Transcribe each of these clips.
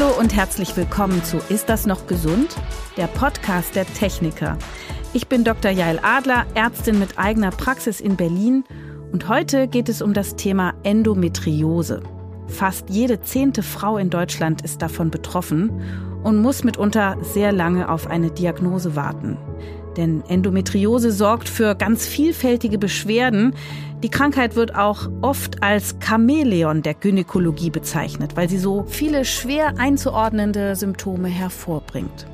Hallo und herzlich willkommen zu Ist das noch gesund? Der Podcast der Techniker. Ich bin Dr. Jael Adler, Ärztin mit eigener Praxis in Berlin und heute geht es um das Thema Endometriose. Fast jede zehnte Frau in Deutschland ist davon betroffen und muss mitunter sehr lange auf eine Diagnose warten. Denn Endometriose sorgt für ganz vielfältige Beschwerden. Die Krankheit wird auch oft als Chamäleon der Gynäkologie bezeichnet, weil sie so viele schwer einzuordnende Symptome hervorbringt.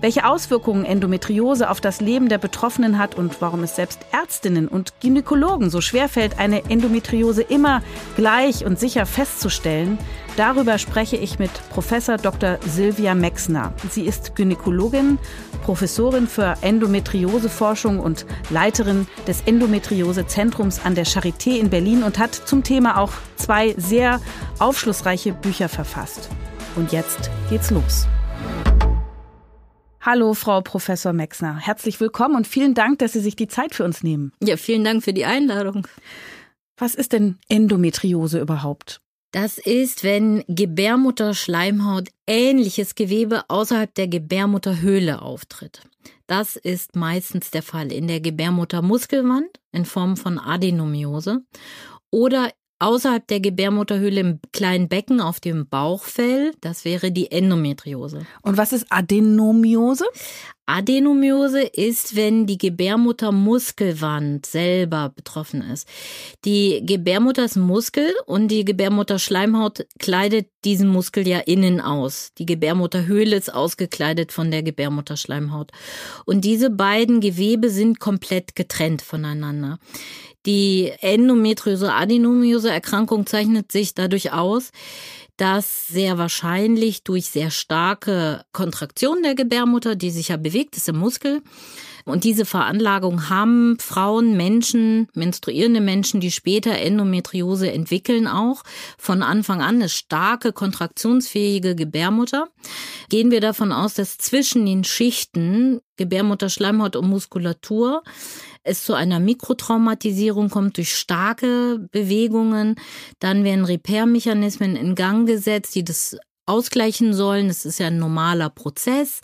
Welche Auswirkungen Endometriose auf das Leben der Betroffenen hat und warum es selbst Ärztinnen und Gynäkologen so schwerfällt, eine Endometriose immer gleich und sicher festzustellen, darüber spreche ich mit Professor Dr. Silvia Mexner. Sie ist Gynäkologin, Professorin für Endometrioseforschung und Leiterin des Endometriosezentrums an der Charité in Berlin und hat zum Thema auch zwei sehr aufschlussreiche Bücher verfasst. Und jetzt geht's los. Hallo, Frau Professor Mexner. Herzlich willkommen und vielen Dank, dass Sie sich die Zeit für uns nehmen. Ja, vielen Dank für die Einladung. Was ist denn Endometriose überhaupt? Das ist, wenn Gebärmutterschleimhaut ähnliches Gewebe außerhalb der Gebärmutterhöhle auftritt. Das ist meistens der Fall in der Gebärmuttermuskelwand in Form von Adenomiose oder außerhalb der Gebärmutterhöhle im kleinen Becken auf dem Bauchfell. Das wäre die Endometriose. Und was ist Adenomiose? Adenomiose ist, wenn die Gebärmuttermuskelwand selber betroffen ist. Die Gebärmutter ist Muskel und die Gebärmutterschleimhaut kleidet diesen Muskel ja innen aus. Die Gebärmutterhöhle ist ausgekleidet von der Gebärmutterschleimhaut. Und diese beiden Gewebe sind komplett getrennt voneinander. Die Endometriose-Adenomiose-Erkrankung zeichnet sich dadurch aus, dass sehr wahrscheinlich durch sehr starke Kontraktion der Gebärmutter, die sich ja bewegt, ist im Muskel, und diese Veranlagung haben Frauen, Menschen, menstruierende Menschen, die später Endometriose entwickeln auch. Von Anfang an eine starke, kontraktionsfähige Gebärmutter. Gehen wir davon aus, dass zwischen den Schichten Gebärmutter, Schleimhaut und Muskulatur es zu einer Mikrotraumatisierung kommt durch starke Bewegungen, dann werden Repair-Mechanismen in Gang gesetzt, die das ausgleichen sollen. Es ist ja ein normaler Prozess.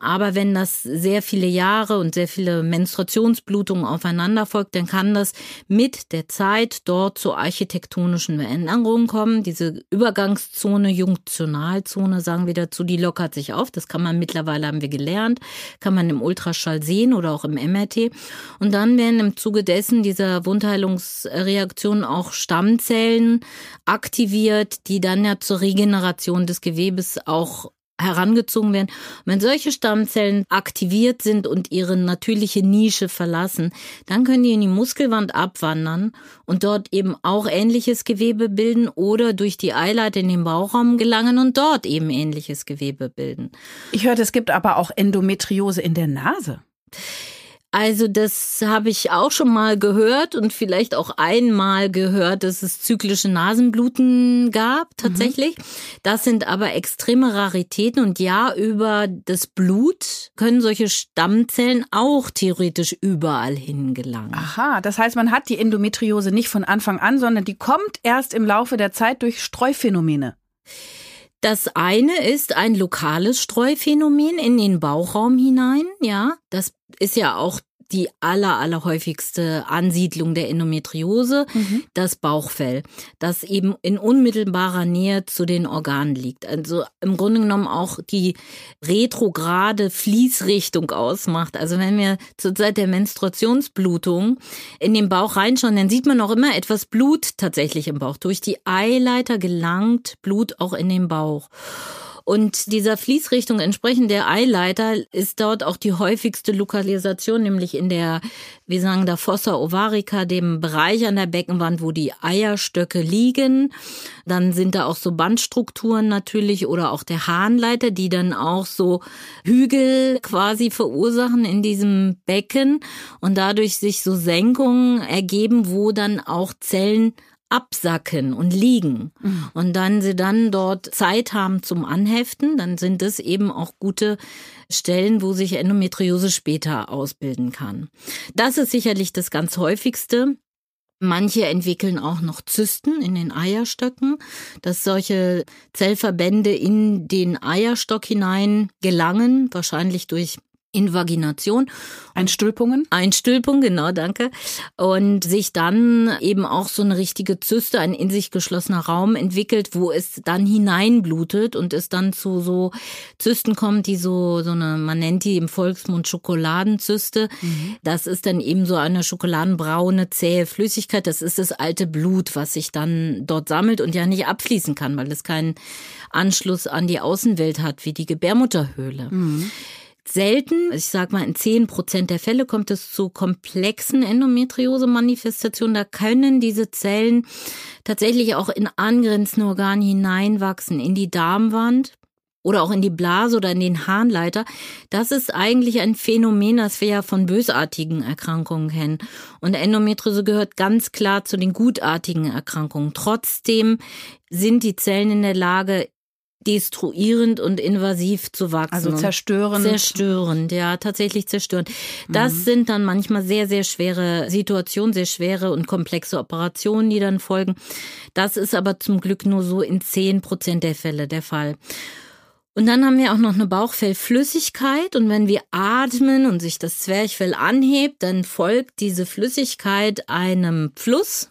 Aber wenn das sehr viele Jahre und sehr viele Menstruationsblutungen aufeinander folgt, dann kann das mit der Zeit dort zu architektonischen Veränderungen kommen. Diese Übergangszone, Junktionalzone, sagen wir dazu, die lockert sich auf. Das kann man mittlerweile, haben wir gelernt, kann man im Ultraschall sehen oder auch im MRT. Und dann werden im Zuge dessen dieser Wundheilungsreaktion auch Stammzellen aktiviert, die dann ja zur Regeneration des des Gewebes auch herangezogen werden. Wenn solche Stammzellen aktiviert sind und ihre natürliche Nische verlassen, dann können die in die Muskelwand abwandern und dort eben auch ähnliches Gewebe bilden oder durch die Eileiter in den Bauchraum gelangen und dort eben ähnliches Gewebe bilden. Ich hörte, es gibt aber auch Endometriose in der Nase. Also das habe ich auch schon mal gehört und vielleicht auch einmal gehört, dass es zyklische Nasenbluten gab tatsächlich. Mhm. Das sind aber extreme Raritäten und ja, über das Blut können solche Stammzellen auch theoretisch überall hingelangen. Aha, das heißt, man hat die Endometriose nicht von Anfang an, sondern die kommt erst im Laufe der Zeit durch Streuphänomene. Das eine ist ein lokales Streuphänomen in den Bauchraum hinein, ja. Das ist ja auch die aller, aller häufigste Ansiedlung der Endometriose, mhm. das Bauchfell, das eben in unmittelbarer Nähe zu den Organen liegt. Also im Grunde genommen auch die retrograde Fließrichtung ausmacht. Also wenn wir zur Zeit der Menstruationsblutung in den Bauch reinschauen, dann sieht man auch immer etwas Blut tatsächlich im Bauch. Durch die Eileiter gelangt Blut auch in den Bauch. Und dieser Fließrichtung entsprechend der Eileiter ist dort auch die häufigste Lokalisation, nämlich in der, wir sagen da Fossa ovarica, dem Bereich an der Beckenwand, wo die Eierstöcke liegen. Dann sind da auch so Bandstrukturen natürlich oder auch der Harnleiter, die dann auch so Hügel quasi verursachen in diesem Becken und dadurch sich so Senkungen ergeben, wo dann auch Zellen absacken und liegen mhm. und dann sie dann dort Zeit haben zum Anheften, dann sind es eben auch gute Stellen, wo sich Endometriose später ausbilden kann. Das ist sicherlich das ganz häufigste. Manche entwickeln auch noch Zysten in den Eierstöcken, dass solche Zellverbände in den Eierstock hinein gelangen, wahrscheinlich durch Invagination. Einstülpungen? Einstülpung, genau, danke. Und sich dann eben auch so eine richtige Zyste, ein in sich geschlossener Raum entwickelt, wo es dann hineinblutet und es dann zu so Zysten kommt, die so, so eine, man nennt die im Volksmund Schokoladenzyste. Mhm. Das ist dann eben so eine schokoladenbraune, zähe Flüssigkeit. Das ist das alte Blut, was sich dann dort sammelt und ja nicht abfließen kann, weil es keinen Anschluss an die Außenwelt hat, wie die Gebärmutterhöhle. Mhm selten. Ich sag mal, in zehn Prozent der Fälle kommt es zu komplexen Endometriose-Manifestationen. Da können diese Zellen tatsächlich auch in angrenzende Organe hineinwachsen, in die Darmwand oder auch in die Blase oder in den Harnleiter. Das ist eigentlich ein Phänomen, das wir ja von bösartigen Erkrankungen kennen. Und Endometriose gehört ganz klar zu den gutartigen Erkrankungen. Trotzdem sind die Zellen in der Lage, destruierend und invasiv zu wachsen. Also zerstörend. Zerstörend, ja, tatsächlich zerstörend. Das mhm. sind dann manchmal sehr, sehr schwere Situationen, sehr schwere und komplexe Operationen, die dann folgen. Das ist aber zum Glück nur so in zehn Prozent der Fälle der Fall. Und dann haben wir auch noch eine Bauchfellflüssigkeit und wenn wir atmen und sich das Zwerchfell anhebt, dann folgt diese Flüssigkeit einem Fluss,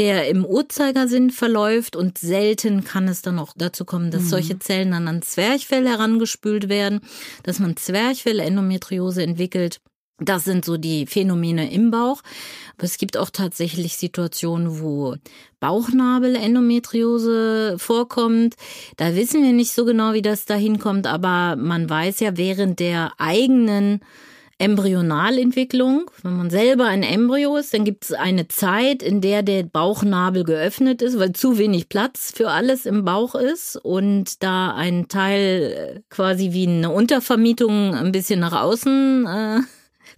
der im Uhrzeigersinn verläuft und selten kann es dann auch dazu kommen, dass mhm. solche Zellen dann an Zwerchfell herangespült werden, dass man Zwerchfell-Endometriose entwickelt. Das sind so die Phänomene im Bauch. Aber es gibt auch tatsächlich Situationen, wo Bauchnabel-Endometriose vorkommt. Da wissen wir nicht so genau, wie das dahin kommt, aber man weiß ja während der eigenen Embryonalentwicklung. Wenn man selber ein Embryo ist, dann gibt es eine Zeit, in der der Bauchnabel geöffnet ist, weil zu wenig Platz für alles im Bauch ist und da ein Teil äh, quasi wie eine Untervermietung ein bisschen nach außen äh,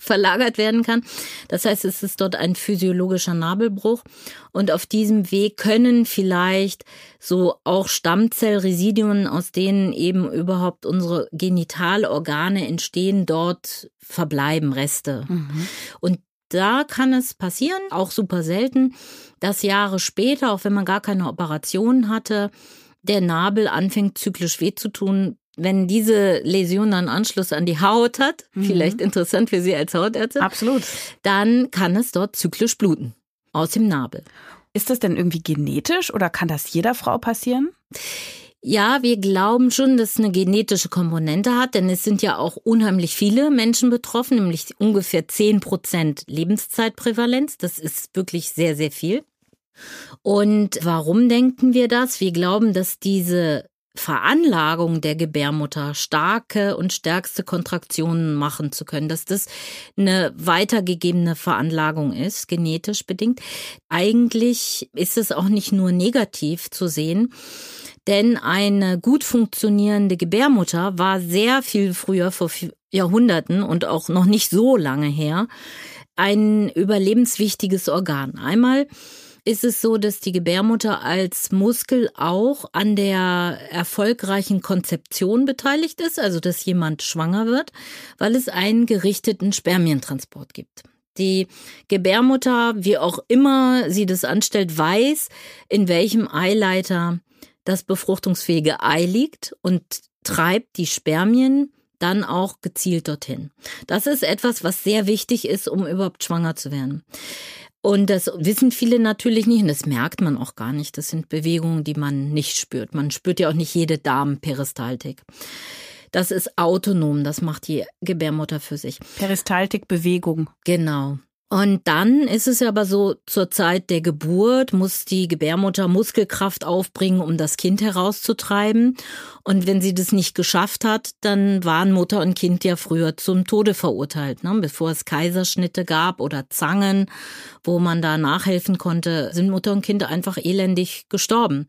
verlagert werden kann. Das heißt, es ist dort ein physiologischer Nabelbruch und auf diesem Weg können vielleicht so auch Stammzellresiduen, aus denen eben überhaupt unsere Genitalorgane entstehen, dort verbleiben Reste. Mhm. Und da kann es passieren, auch super selten, dass Jahre später, auch wenn man gar keine Operation hatte, der Nabel anfängt zyklisch weh zu tun, wenn diese Läsion dann Anschluss an die Haut hat, mhm. vielleicht interessant für Sie als Hautärztin. Absolut. Dann kann es dort zyklisch bluten. Aus dem Nabel. Ist das denn irgendwie genetisch oder kann das jeder Frau passieren? Ja, wir glauben schon, dass es eine genetische Komponente hat, denn es sind ja auch unheimlich viele Menschen betroffen, nämlich ungefähr 10 Prozent Lebenszeitprävalenz. Das ist wirklich sehr, sehr viel. Und warum denken wir das? Wir glauben, dass diese Veranlagung der Gebärmutter starke und stärkste Kontraktionen machen zu können, dass das eine weitergegebene Veranlagung ist, genetisch bedingt. Eigentlich ist es auch nicht nur negativ zu sehen, denn eine gut funktionierende Gebärmutter war sehr viel früher, vor Jahrhunderten und auch noch nicht so lange her, ein überlebenswichtiges Organ. Einmal ist es so, dass die Gebärmutter als Muskel auch an der erfolgreichen Konzeption beteiligt ist, also dass jemand schwanger wird, weil es einen gerichteten Spermientransport gibt. Die Gebärmutter, wie auch immer sie das anstellt, weiß, in welchem Eileiter das befruchtungsfähige Ei liegt und treibt die Spermien dann auch gezielt dorthin. Das ist etwas, was sehr wichtig ist, um überhaupt schwanger zu werden. Und das wissen viele natürlich nicht und das merkt man auch gar nicht. Das sind Bewegungen, die man nicht spürt. Man spürt ja auch nicht jede Darmperistaltik. Das ist autonom, das macht die Gebärmutter für sich. Peristaltik, Bewegung. Genau. Und dann ist es aber so, zur Zeit der Geburt muss die Gebärmutter Muskelkraft aufbringen, um das Kind herauszutreiben. Und wenn sie das nicht geschafft hat, dann waren Mutter und Kind ja früher zum Tode verurteilt. Ne? Bevor es Kaiserschnitte gab oder Zangen, wo man da nachhelfen konnte, sind Mutter und Kind einfach elendig gestorben.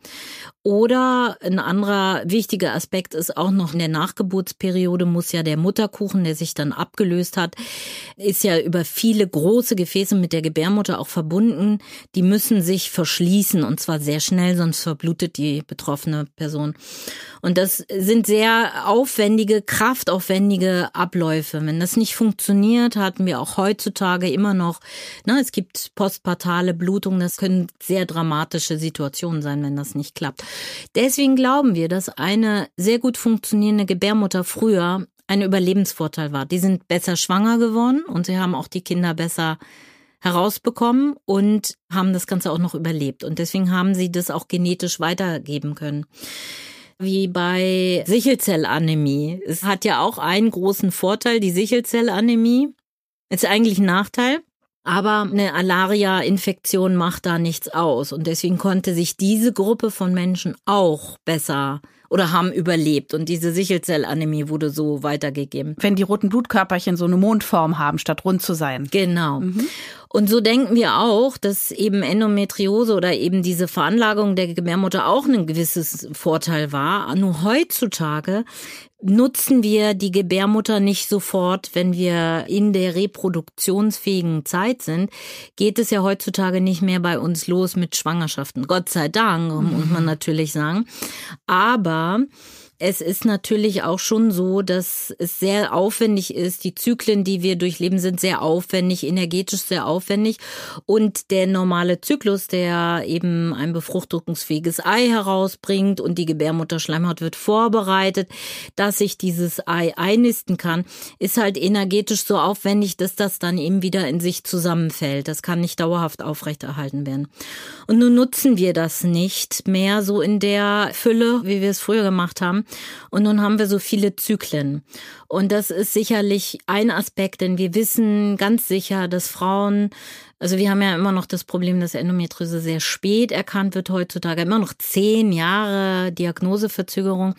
Oder ein anderer wichtiger Aspekt ist auch noch in der Nachgeburtsperiode muss ja der Mutterkuchen, der sich dann abgelöst hat, ist ja über viele große große Gefäße mit der Gebärmutter auch verbunden. Die müssen sich verschließen und zwar sehr schnell, sonst verblutet die betroffene Person. Und das sind sehr aufwendige, kraftaufwendige Abläufe. Wenn das nicht funktioniert, hatten wir auch heutzutage immer noch, na, es gibt postpartale Blutungen, das können sehr dramatische Situationen sein, wenn das nicht klappt. Deswegen glauben wir, dass eine sehr gut funktionierende Gebärmutter früher ein Überlebensvorteil war. Die sind besser schwanger geworden und sie haben auch die Kinder besser herausbekommen und haben das Ganze auch noch überlebt. Und deswegen haben sie das auch genetisch weitergeben können. Wie bei Sichelzellanämie. Es hat ja auch einen großen Vorteil, die Sichelzellanämie. Ist eigentlich ein Nachteil. Aber eine Alaria-Infektion macht da nichts aus. Und deswegen konnte sich diese Gruppe von Menschen auch besser oder haben überlebt. Und diese Sichelzellanämie wurde so weitergegeben. Wenn die roten Blutkörperchen so eine Mondform haben, statt rund zu sein. Genau. Mhm. Und so denken wir auch, dass eben Endometriose oder eben diese Veranlagung der Gebärmutter auch ein gewisses Vorteil war. Nur heutzutage nutzen wir die Gebärmutter nicht sofort, wenn wir in der reproduktionsfähigen Zeit sind, geht es ja heutzutage nicht mehr bei uns los mit Schwangerschaften. Gott sei Dank, muss man natürlich sagen. Aber es ist natürlich auch schon so, dass es sehr aufwendig ist. Die Zyklen, die wir durchleben, sind sehr aufwendig, energetisch sehr aufwendig. Und der normale Zyklus, der eben ein befruchtungsfähiges Ei herausbringt und die Gebärmutterschleimhaut wird vorbereitet, dass sich dieses Ei einnisten kann, ist halt energetisch so aufwendig, dass das dann eben wieder in sich zusammenfällt. Das kann nicht dauerhaft aufrechterhalten werden. Und nun nutzen wir das nicht mehr so in der Fülle, wie wir es früher gemacht haben. Und nun haben wir so viele Zyklen. Und das ist sicherlich ein Aspekt, denn wir wissen ganz sicher, dass Frauen also wir haben ja immer noch das Problem, dass Endometriose sehr spät erkannt wird heutzutage. Immer noch zehn Jahre Diagnoseverzögerung.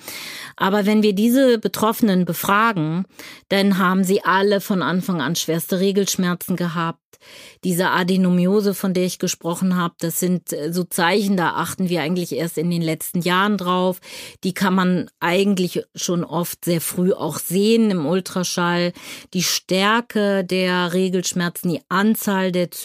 Aber wenn wir diese Betroffenen befragen, dann haben sie alle von Anfang an schwerste Regelschmerzen gehabt. Diese Adenomiose, von der ich gesprochen habe, das sind äh, so Zeichen, da achten wir eigentlich erst in den letzten Jahren drauf. Die kann man eigentlich schon oft sehr früh auch sehen im Ultraschall. Die Stärke der Regelschmerzen, die Anzahl der Zyklen,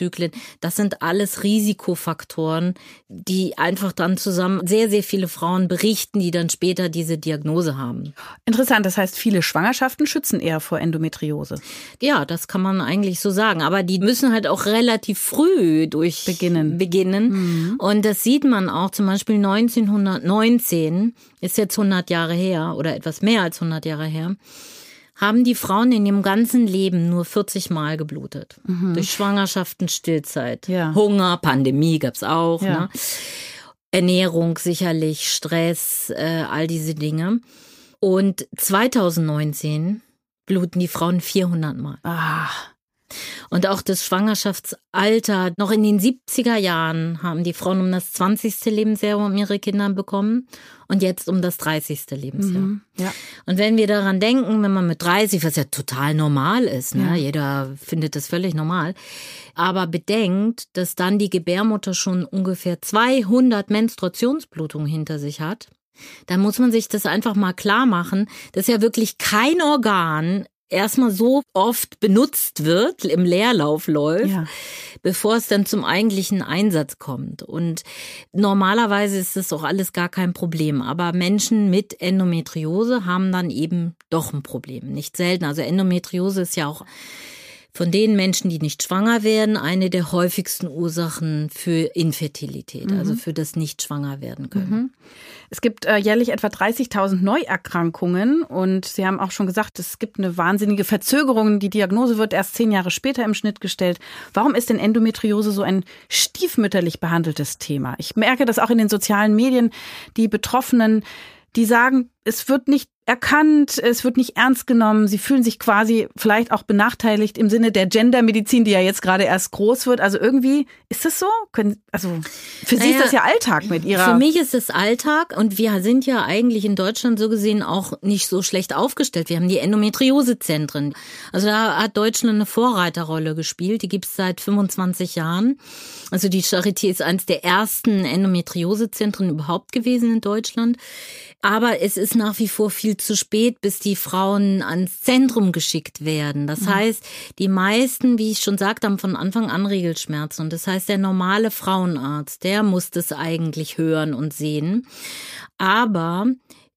das sind alles Risikofaktoren, die einfach dann zusammen sehr, sehr viele Frauen berichten, die dann später diese Diagnose haben. Interessant, das heißt, viele Schwangerschaften schützen eher vor Endometriose. Ja, das kann man eigentlich so sagen. Aber die müssen müssen halt auch relativ früh durch beginnen. beginnen. Mhm. Und das sieht man auch zum Beispiel 1919, ist jetzt 100 Jahre her oder etwas mehr als 100 Jahre her, haben die Frauen in ihrem ganzen Leben nur 40 Mal geblutet. Mhm. Durch Schwangerschaften, Stillzeit, ja. Hunger, Pandemie gab's auch. Ja. Ne? Ernährung sicherlich, Stress, äh, all diese Dinge. Und 2019 bluten die Frauen 400 Mal. Ah. Und auch das Schwangerschaftsalter. Noch in den 70er Jahren haben die Frauen um das 20. Lebensjahr um ihre Kinder bekommen und jetzt um das 30. Lebensjahr. Mhm, ja. Und wenn wir daran denken, wenn man mit 30, was ja total normal ist, ne? Ja. jeder findet das völlig normal, aber bedenkt, dass dann die Gebärmutter schon ungefähr 200 Menstruationsblutungen hinter sich hat, dann muss man sich das einfach mal klar machen, dass ja wirklich kein Organ erstmal so oft benutzt wird, im Leerlauf läuft, ja. bevor es dann zum eigentlichen Einsatz kommt. Und normalerweise ist das auch alles gar kein Problem. Aber Menschen mit Endometriose haben dann eben doch ein Problem. Nicht selten. Also Endometriose ist ja auch von den Menschen, die nicht schwanger werden, eine der häufigsten Ursachen für Infertilität, mhm. also für das nicht schwanger werden können. Mhm. Es gibt äh, jährlich etwa 30.000 Neuerkrankungen und Sie haben auch schon gesagt, es gibt eine wahnsinnige Verzögerung. Die Diagnose wird erst zehn Jahre später im Schnitt gestellt. Warum ist denn Endometriose so ein stiefmütterlich behandeltes Thema? Ich merke das auch in den sozialen Medien. Die Betroffenen, die sagen, es wird nicht erkannt, es wird nicht ernst genommen. Sie fühlen sich quasi vielleicht auch benachteiligt im Sinne der Gendermedizin, die ja jetzt gerade erst groß wird. Also irgendwie ist das so? Können, also für naja, Sie ist das ja Alltag mit Ihrer. Für mich ist es Alltag und wir sind ja eigentlich in Deutschland so gesehen auch nicht so schlecht aufgestellt. Wir haben die Endometriosezentren. Also da hat Deutschland eine Vorreiterrolle gespielt. Die gibt es seit 25 Jahren. Also die Charité ist eines der ersten Endometriosezentren überhaupt gewesen in Deutschland. Aber es ist nach wie vor viel zu spät, bis die Frauen ans Zentrum geschickt werden. Das mhm. heißt, die meisten, wie ich schon sagte, haben von Anfang an Regelschmerzen. Und das heißt, der normale Frauenarzt, der muss das eigentlich hören und sehen. Aber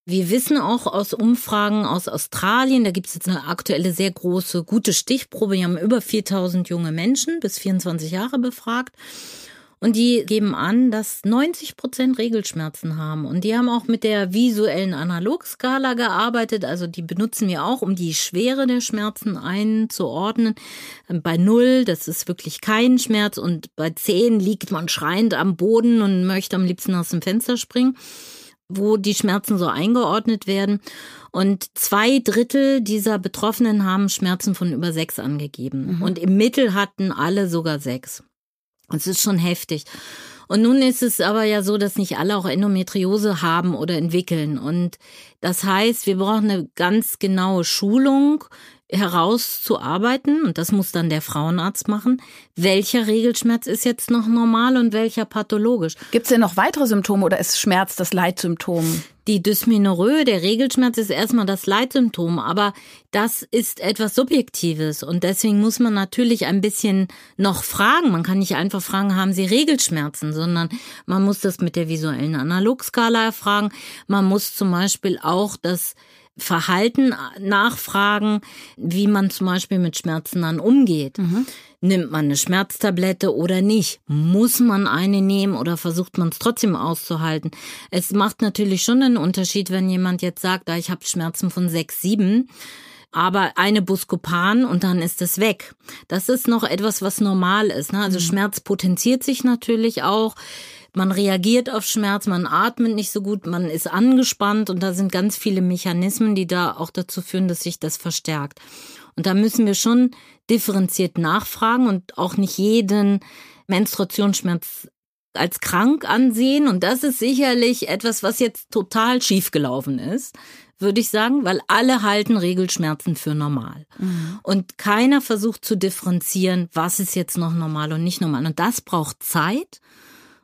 wir wissen auch aus Umfragen aus Australien, da gibt es jetzt eine aktuelle sehr große, gute Stichprobe, die haben über 4000 junge Menschen bis 24 Jahre befragt. Und die geben an, dass 90 Prozent Regelschmerzen haben. Und die haben auch mit der visuellen Analogskala gearbeitet. Also die benutzen wir auch, um die Schwere der Schmerzen einzuordnen. Bei null, das ist wirklich kein Schmerz. Und bei zehn liegt man schreiend am Boden und möchte am liebsten aus dem Fenster springen, wo die Schmerzen so eingeordnet werden. Und zwei Drittel dieser Betroffenen haben Schmerzen von über sechs angegeben. Mhm. Und im Mittel hatten alle sogar sechs. Es ist schon heftig. Und nun ist es aber ja so, dass nicht alle auch Endometriose haben oder entwickeln. Und das heißt, wir brauchen eine ganz genaue Schulung herauszuarbeiten, und das muss dann der Frauenarzt machen, welcher Regelschmerz ist jetzt noch normal und welcher pathologisch. Gibt es denn noch weitere Symptome oder ist Schmerz das Leitsymptom? Die Dysmenorrhoe, der Regelschmerz ist erstmal das Leitsymptom, aber das ist etwas Subjektives und deswegen muss man natürlich ein bisschen noch fragen. Man kann nicht einfach fragen, haben Sie Regelschmerzen, sondern man muss das mit der visuellen Analogskala erfragen. Man muss zum Beispiel auch das Verhalten nachfragen, wie man zum Beispiel mit Schmerzen dann umgeht. Mhm. Nimmt man eine Schmerztablette oder nicht? Muss man eine nehmen oder versucht man es trotzdem auszuhalten? Es macht natürlich schon einen Unterschied, wenn jemand jetzt sagt, ah, ich habe Schmerzen von sechs, sieben aber eine Buscopan und dann ist es weg. Das ist noch etwas, was normal ist. Ne? Also mhm. Schmerz potenziert sich natürlich auch. Man reagiert auf Schmerz, man atmet nicht so gut, man ist angespannt und da sind ganz viele Mechanismen, die da auch dazu führen, dass sich das verstärkt. Und da müssen wir schon differenziert nachfragen und auch nicht jeden Menstruationsschmerz als krank ansehen. Und das ist sicherlich etwas, was jetzt total schiefgelaufen ist, würde ich sagen, weil alle halten Regelschmerzen für normal. Mhm. Und keiner versucht zu differenzieren, was ist jetzt noch normal und nicht normal. Und das braucht Zeit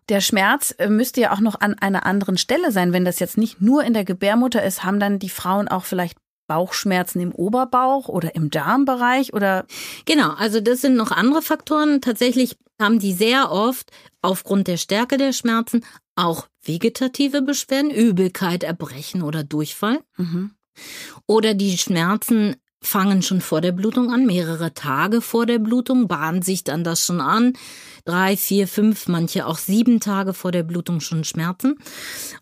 der Schmerz äh, müsste ja auch noch an einer anderen Stelle sein. Wenn das jetzt nicht nur in der Gebärmutter ist, haben dann die Frauen auch vielleicht Bauchschmerzen im Oberbauch oder im Darmbereich oder? Genau, also das sind noch andere Faktoren. Tatsächlich haben die sehr oft aufgrund der Stärke der Schmerzen auch vegetative Beschwerden, Übelkeit, Erbrechen oder Durchfall. Mhm. Oder die Schmerzen fangen schon vor der Blutung an, mehrere Tage vor der Blutung, bahnen sich dann das schon an. Drei, vier, fünf, manche auch sieben Tage vor der Blutung schon Schmerzen.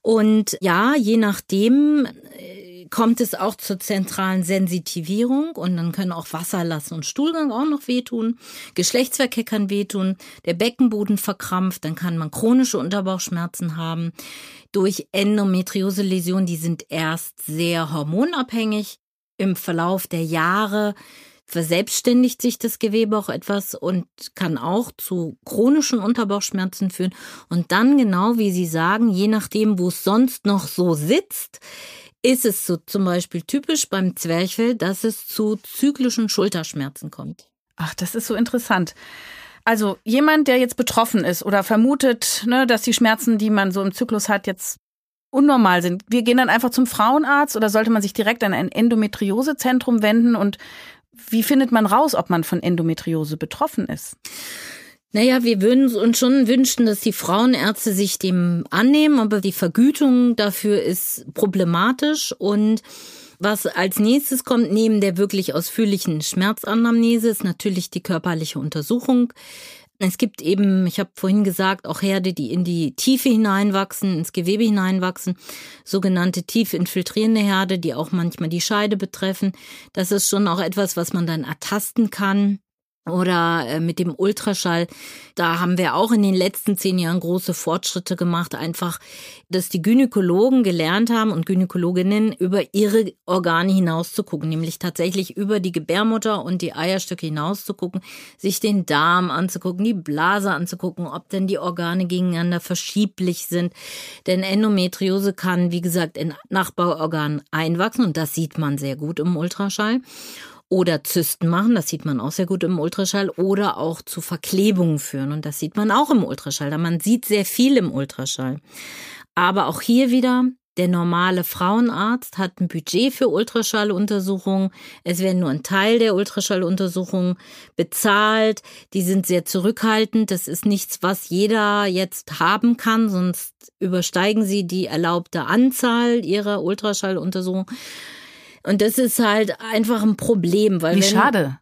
Und ja, je nachdem äh, kommt es auch zur zentralen Sensitivierung und dann können auch Wasserlassen und Stuhlgang auch noch wehtun. Geschlechtsverkehr kann wehtun, der Beckenboden verkrampft, dann kann man chronische Unterbauchschmerzen haben. Durch Endometriose-Läsionen, die sind erst sehr hormonabhängig im Verlauf der Jahre verselbstständigt sich das Gewebe auch etwas und kann auch zu chronischen Unterbauchschmerzen führen. Und dann genau wie Sie sagen, je nachdem, wo es sonst noch so sitzt, ist es so zum Beispiel typisch beim Zwerchfell, dass es zu zyklischen Schulterschmerzen kommt. Ach, das ist so interessant. Also jemand, der jetzt betroffen ist oder vermutet, ne, dass die Schmerzen, die man so im Zyklus hat, jetzt unnormal sind. Wir gehen dann einfach zum Frauenarzt oder sollte man sich direkt an ein Endometriosezentrum wenden und wie findet man raus, ob man von Endometriose betroffen ist? Naja, wir würden uns schon wünschen, dass die Frauenärzte sich dem annehmen, aber die Vergütung dafür ist problematisch und was als nächstes kommt, neben der wirklich ausführlichen Schmerzanamnese, ist natürlich die körperliche Untersuchung. Es gibt eben, ich habe vorhin gesagt, auch Herde, die in die Tiefe hineinwachsen, ins Gewebe hineinwachsen, sogenannte tief infiltrierende Herde, die auch manchmal die Scheide betreffen. Das ist schon auch etwas, was man dann ertasten kann oder äh, mit dem Ultraschall. Da haben wir auch in den letzten zehn Jahren große Fortschritte gemacht. Einfach, dass die Gynäkologen gelernt haben und Gynäkologinnen über ihre Organe hinaus zu gucken, nämlich tatsächlich über die Gebärmutter und die Eierstöcke hinaus zu gucken, sich den Darm anzugucken, die Blase anzugucken, ob denn die Organe gegeneinander verschieblich sind. Denn Endometriose kann, wie gesagt, in Nachbarorganen einwachsen und das sieht man sehr gut im Ultraschall oder Zysten machen, das sieht man auch sehr gut im Ultraschall, oder auch zu Verklebungen führen und das sieht man auch im Ultraschall. Da man sieht sehr viel im Ultraschall. Aber auch hier wieder der normale Frauenarzt hat ein Budget für Ultraschalluntersuchungen. Es werden nur ein Teil der Ultraschalluntersuchungen bezahlt. Die sind sehr zurückhaltend. Das ist nichts, was jeder jetzt haben kann, sonst übersteigen sie die erlaubte Anzahl ihrer Ultraschalluntersuchungen. Und das ist halt einfach ein Problem, weil Wie wenn, schade.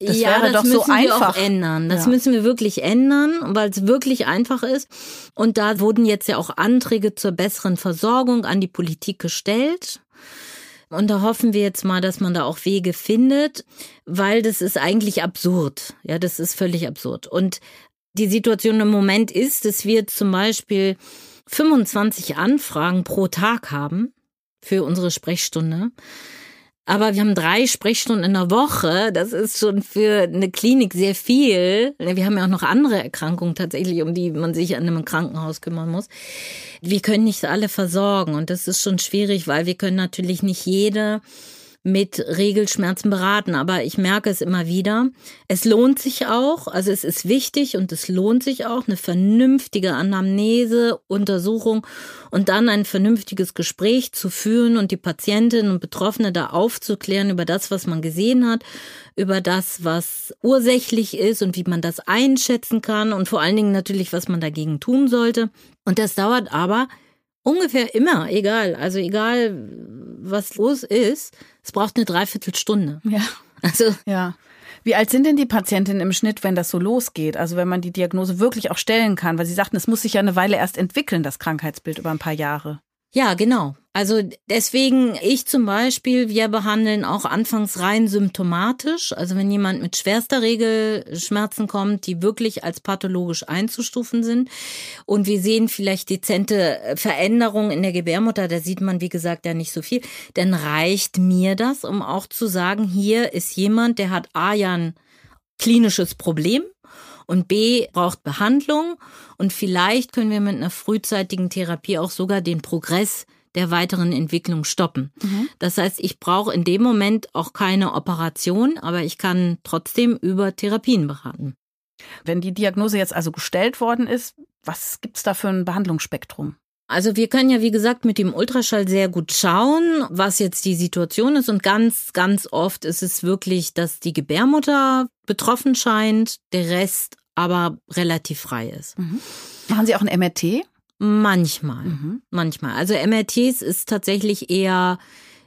Das ja, wäre das doch so müssen wir einfach. auch ändern. Das Ja. müssen wir wirklich ändern, weil es wirklich einfach ist. Und da wurden jetzt ja auch Anträge zur besseren Versorgung an die Politik gestellt. Und da hoffen wir jetzt mal, dass man da auch Wege findet, weil das ist eigentlich absurd. Ja, das ist völlig absurd. Und die Situation im Moment ist, dass wir zum Beispiel 25 Anfragen pro Tag haben für unsere Sprechstunde. Aber wir haben drei Sprechstunden in der Woche. Das ist schon für eine Klinik sehr viel. Wir haben ja auch noch andere Erkrankungen tatsächlich, um die man sich an einem Krankenhaus kümmern muss. Wir können nicht alle versorgen und das ist schon schwierig, weil wir können natürlich nicht jede mit Regelschmerzen beraten. Aber ich merke es immer wieder. Es lohnt sich auch, also es ist wichtig und es lohnt sich auch, eine vernünftige Anamnese, Untersuchung und dann ein vernünftiges Gespräch zu führen und die Patientin und Betroffene da aufzuklären über das, was man gesehen hat, über das, was ursächlich ist und wie man das einschätzen kann und vor allen Dingen natürlich, was man dagegen tun sollte. Und das dauert aber ungefähr immer, egal, also egal, was los ist, es braucht eine Dreiviertelstunde. Ja. Also Ja. Wie alt sind denn die Patientinnen im Schnitt, wenn das so losgeht? Also wenn man die Diagnose wirklich auch stellen kann, weil Sie sagten, es muss sich ja eine Weile erst entwickeln, das Krankheitsbild über ein paar Jahre. Ja, genau. Also deswegen, ich zum Beispiel, wir behandeln auch anfangs rein symptomatisch. Also wenn jemand mit schwerster Regelschmerzen kommt, die wirklich als pathologisch einzustufen sind und wir sehen vielleicht dezente Veränderungen in der Gebärmutter, da sieht man, wie gesagt, ja nicht so viel, dann reicht mir das, um auch zu sagen, hier ist jemand, der hat A ja ein klinisches Problem und B braucht Behandlung und vielleicht können wir mit einer frühzeitigen Therapie auch sogar den Progress der weiteren Entwicklung stoppen. Das heißt, ich brauche in dem Moment auch keine Operation, aber ich kann trotzdem über Therapien beraten. Wenn die Diagnose jetzt also gestellt worden ist, was gibt's da für ein Behandlungsspektrum? Also wir können ja, wie gesagt, mit dem Ultraschall sehr gut schauen, was jetzt die Situation ist. Und ganz, ganz oft ist es wirklich, dass die Gebärmutter betroffen scheint, der Rest aber relativ frei ist. Machen Sie auch ein MRT? Manchmal, Mhm. manchmal. Also MRTs ist tatsächlich eher,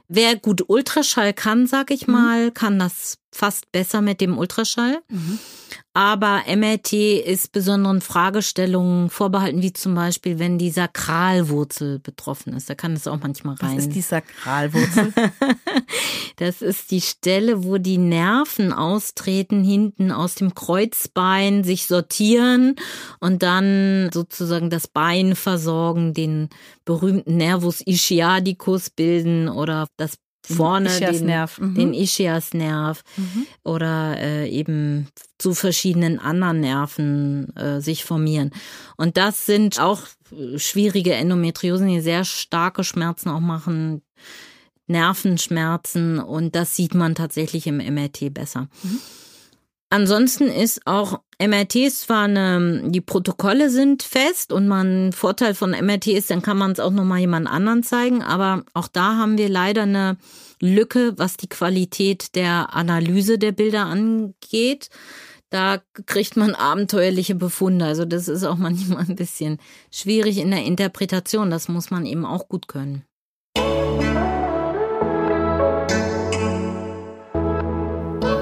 wer gut Ultraschall kann, sag ich mal, kann das fast besser mit dem Ultraschall. Aber MRT ist besonderen Fragestellungen vorbehalten, wie zum Beispiel, wenn die Sakralwurzel betroffen ist. Da kann es auch manchmal Was rein. ist die Sakralwurzel? Das ist die Stelle, wo die Nerven austreten, hinten aus dem Kreuzbein, sich sortieren und dann sozusagen das Bein versorgen, den berühmten Nervus ischiadicus bilden oder das vorne den, Ischiasnerv, mhm. den Ischiasnerv oder äh, eben zu verschiedenen anderen Nerven äh, sich formieren. Und das sind auch äh, schwierige Endometriosen, die sehr starke Schmerzen auch machen, Nervenschmerzen und das sieht man tatsächlich im MRT besser. Ansonsten ist auch MRTs zwar eine, die Protokolle sind fest und man Vorteil von MRT ist, dann kann man es auch nochmal jemand anderen zeigen, aber auch da haben wir leider eine Lücke, was die Qualität der Analyse der Bilder angeht. Da kriegt man abenteuerliche Befunde. Also das ist auch manchmal ein bisschen schwierig in der Interpretation. Das muss man eben auch gut können.